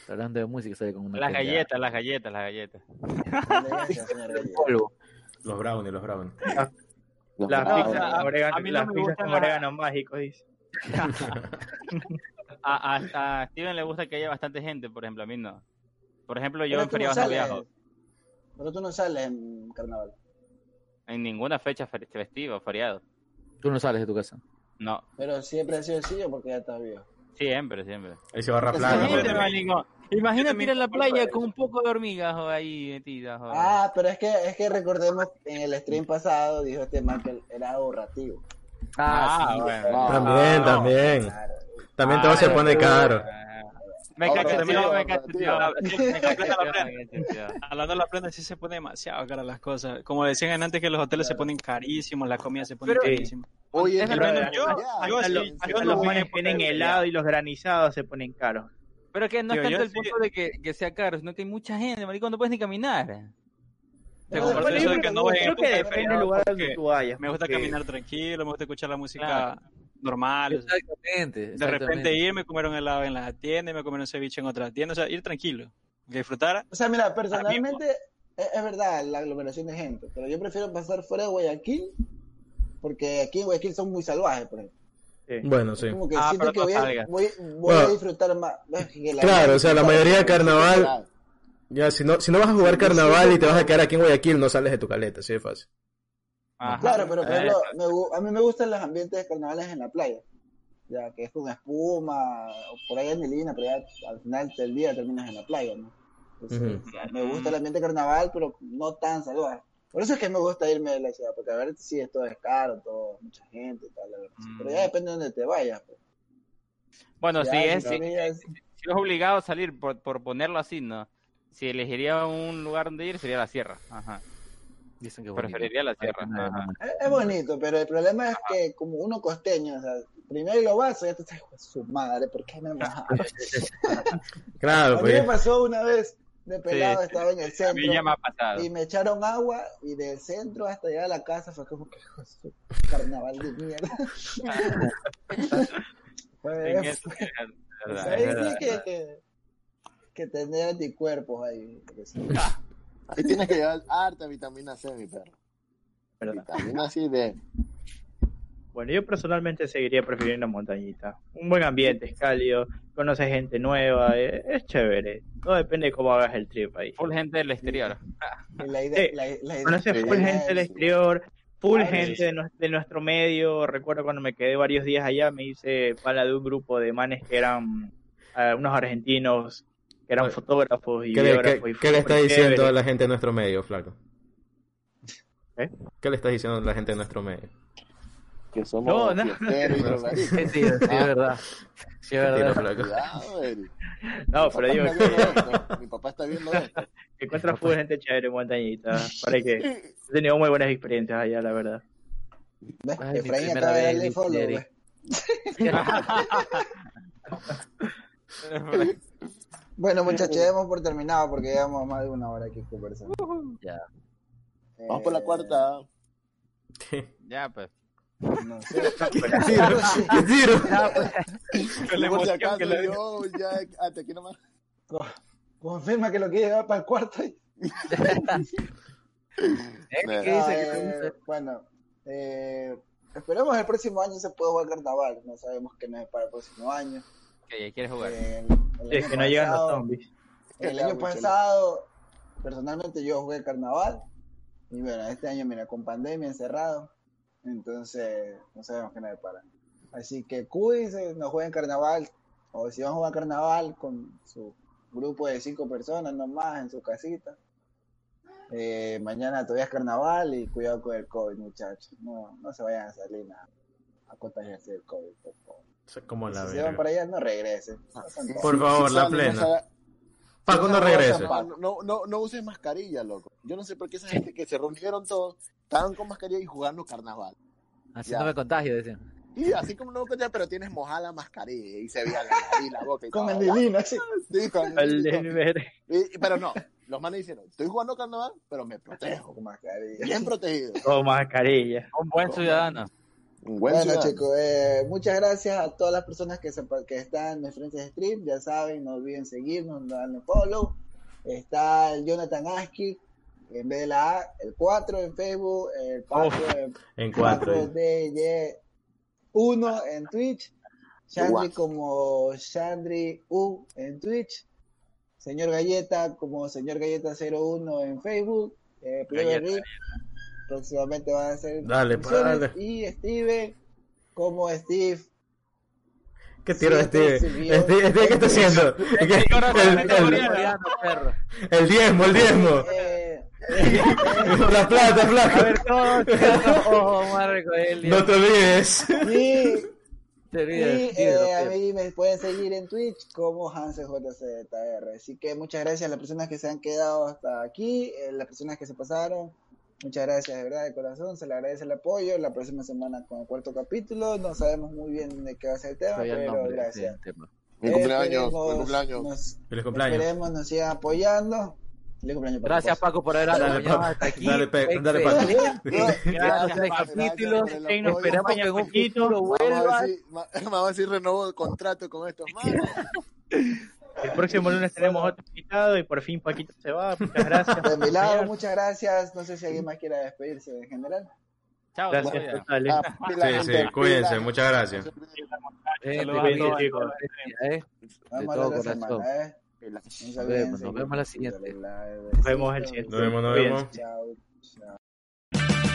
Hablando de música, sale con una. Las galletas, las galletas, las galletas. <laughs> Los brownies, los brownies. Los Las No, pizzas a- orégano, a mí no las me pizzas con las- orégano mágico, dice. <laughs> A, a, a Steven le gusta que haya bastante gente, por ejemplo, a mí no. Por ejemplo, yo Pero en no feriados no sales. viajo. Pero tú no sales en carnaval. En ninguna fecha fe- festiva o feriado. Tú no sales de tu casa. No, Pero siempre ha sido así porque ya estás viejo. Siempre, siempre. Ahí se barra plata. gente, Imagínate, ir a la playa con un poco de hormigas o ahí metidas. joder. Ah, pero es que, es que recordemos en el stream pasado dijo este man que era ahorrativo. Ah, sí. bueno. También, no. también. Claro. También todo se Ah, pone caro. Ah, Me cacheteó, me cacheteó. <laughs> Hablando de la plena, sí se pone demasiado cara las cosas. Como decían antes que los hoteles se ponen carísimos, la comida se pone Pero- carísima. Oye, Es pero verdad, yo- yo Hasta sí, los, hasta manes tienen helado y los granizados se ponen caros. Pero que no es tanto el sí- punto de que, que sea caro, sino que hay mucha gente, maricón, no puedes ni caminar. Te eso de que creo- no que depende del lugar donde tú vayas. Me gusta porque- caminar tranquilo, me gusta escuchar la música Claro. normal. o sea, Exactamente. de repente ir, me comer un helado en la tienda, y me comer un ceviche en otra tienda, o sea, ir tranquilo. Que disfrutara. O sea, mira, personalmente es, es verdad la aglomeración de gente, pero yo prefiero pasar fuera de Guayaquil porque aquí en Guayaquil son muy salvajes, por ejemplo. Sí. Bueno, sí. Como que Ah, siento que voy, a, voy, voy Bueno. a disfrutar más. Claro, o sea, la mayoría de carnaval, ya. si no, si no vas a jugar carnaval y te vas a quedar aquí en Guayaquil, no sales de tu caleta, así de fácil. Ajá. Claro, pero por ejemplo, me a mí me gustan los ambientes de carnavales en la playa. Ya que es con espuma, o por ahí en Melina, pero ya al final del día terminas en la playa, ¿no? Entonces, Ujú. o sea, me gusta el ambiente carnaval, pero no tan salvaje. Por eso es que me gusta irme de la ciudad, porque a ver si esto es caro, todo, mucha gente y tal, la verdad. Mm. Pero ya depende de donde te vayas. Pues. Bueno, si es, si es obligado a salir, por, por ponerlo así, ¿no? Si elegiría un lugar donde ir, sería la sierra. Ajá. Dicen que es bonito. Preferiría la sierra. Ajá. Es, es bonito, pero el problema es que como uno costeño, o sea, primero lo vas, ya te estás, "Hijo de su madre, ¿por qué me <laughs> mojaron? Claro, A mí me pues. pasó una vez de pelado, estaba en el A mí centro ya me ha pasado. y me echaron agua y del centro hasta llegar a la casa fue como que "Hijo de su carnaval de mierda. <laughs> Verdad, Ahí es sí verdad. que, que, que tener anticuerpos ahí. <laughs> Ahí tienes que llevar harta vitamina C, mi perro. ¿Verdad? Vitamina C de... Bueno, yo personalmente seguiría prefiriendo montañita. Un buen ambiente, es cálido, conoces gente nueva, eh, es, chévere. Todo depende de cómo hagas el trip ahí. Full gente del exterior. La idea, Sí. la, la idea- Conoces Sí. full gente del exterior, full Ay, gente de, nues- de nuestro medio. Recuerdo cuando me quedé varios días allá, me hice pala de un grupo de manes que eran eh, unos argentinos, que eran Oye, fotógrafos y ¿Qué le, videógrafos. qué- y qué fue le está diciendo chévere. a la gente de nuestro medio, flaco? ¿Eh? ¿Qué le está diciendo a la gente de nuestro medio? Que somos No, no. fiesteros y. <laughs> Sí, sí, sí, es verdad. Sí, es verdad. flaco. Cuidado, Eric. No, pero digo que. Mi papá está viendo <laughs> esto. encuentras full gente chévere en montañita. Para que he tenido muy buenas experiencias allá, la verdad. ¿Ves? Ay, Efraín acaba de darle follow. ¿ves? <laughs> Bueno, muchachos, ya demos por terminado porque llevamos más de una hora aquí conversando. Ya. Vamos por la Eh, cuarta. ya, pues. No sé. Tiro. Con la emoción acaso, que le dio. yo ya hasta aquí nomás. Co- Confirma que lo quiere llevar para el cuarto. <laughs> ¿Qué dice? ¿Qué Eh, dice? bueno, eh, esperemos el próximo año se pueda jugar carnaval. No sabemos qué nos es para el próximo año. Que ya quieres jugar. Eh, el- el Sí, es año que no llegan los pasado- zombies. El año pasado, personalmente yo jugué carnaval. Y bueno, este año, mira, con pandemia encerrado. Entonces, no sabemos qué nos depara. Así que cuídense, no jueguen carnaval. O si van a jugar carnaval con su grupo de cinco personas nomás en su casita. Eh, mañana todavía es carnaval y cuidado con el COVID, muchachos. No, no se vayan a salir a, a contagiarse del COVID, por favor. Si la se van para allá, no regresen. No tontos. Por favor, la plena. Paco, no regrese. No, no, no, no uses mascarilla, loco. Yo no sé por qué esa gente que se reunieron todos, estaban con mascarilla y jugando carnaval. Así Ya. no me contagio, decían. Y así como no ya, pero tienes mojada la mascarilla y se veía la nariz, la boca y Con todo. el dilino, así. Sí, con el Y- Pero no, los manes dijeron, estoy jugando carnaval, pero me protejo. Con mascarilla. Bien protegido. Con mascarilla. Un buen ciudadano. Un buen Bueno, chicos, eh, muchas gracias a todas las personas que, se, que están en frente stream. Ya saben, no olviden seguirnos, darle follow. Está el Jonathan Aski, en vez de la A, el 4 en Facebook, el Paco en En cuatro. DJ1 en Twitch, Chandri Guau. como Chandri U en Twitch, Señor Galleta como Señor Galleta 01 en Facebook, eh, Galleta, Rick, próximamente van a ser Dale, pa, transmisiones, dale. y Steve como Steve ¿Qué tiro Sí, Steve? Steve, Steve, ¿qué está haciendo? <laughs> ¿Qué- El, el- el diezmo, el diezmo. eh, La plata, A flaco. ver, todos. <laughs> Ojo, Marco, él. No te olvides. y, <laughs> te y, olvides. eh, a mí me pueden seguir en Twitch como HanseJZR. Así que muchas gracias a las personas que se han quedado hasta aquí, eh, las personas que se pasaron. Muchas gracias de verdad de corazón, se le agradece el apoyo. La próxima semana con el cuarto capítulo, no sabemos muy bien de qué va a ser el tema, pero nombre, gracias. tema. Mi cumpleaños, Esperemos mi cumpleaños. nos- Feliz cumpleaños. Esperemos nos sigan apoyando. Feliz cumpleaños, Paco Gracias. Paco, por haber Dale, acompañado Paco. hasta aquí. Dale, Pe- dale, Paco. <laughs> Gracias, capítulos. el Nos. Esperamos que en un a vuelva. ver si, ma- <laughs> vamos a ver si renovo el contrato con estos manos. <laughs> El próximo lunes tenemos otro invitado y por fin Paquito se va. Muchas gracias. De mi lado, muchas gracias. No sé si alguien más quiera despedirse en general. Chao, Gracias. Ah, Sí, sí, cuídense, muchas gracias. Eh, chicos. eh. A todo la corazón. semana, ¿eh? Nos vemos, nos vemos la siguiente. Nos vemos el siguiente. Nos vemos, nos vemos. Chao.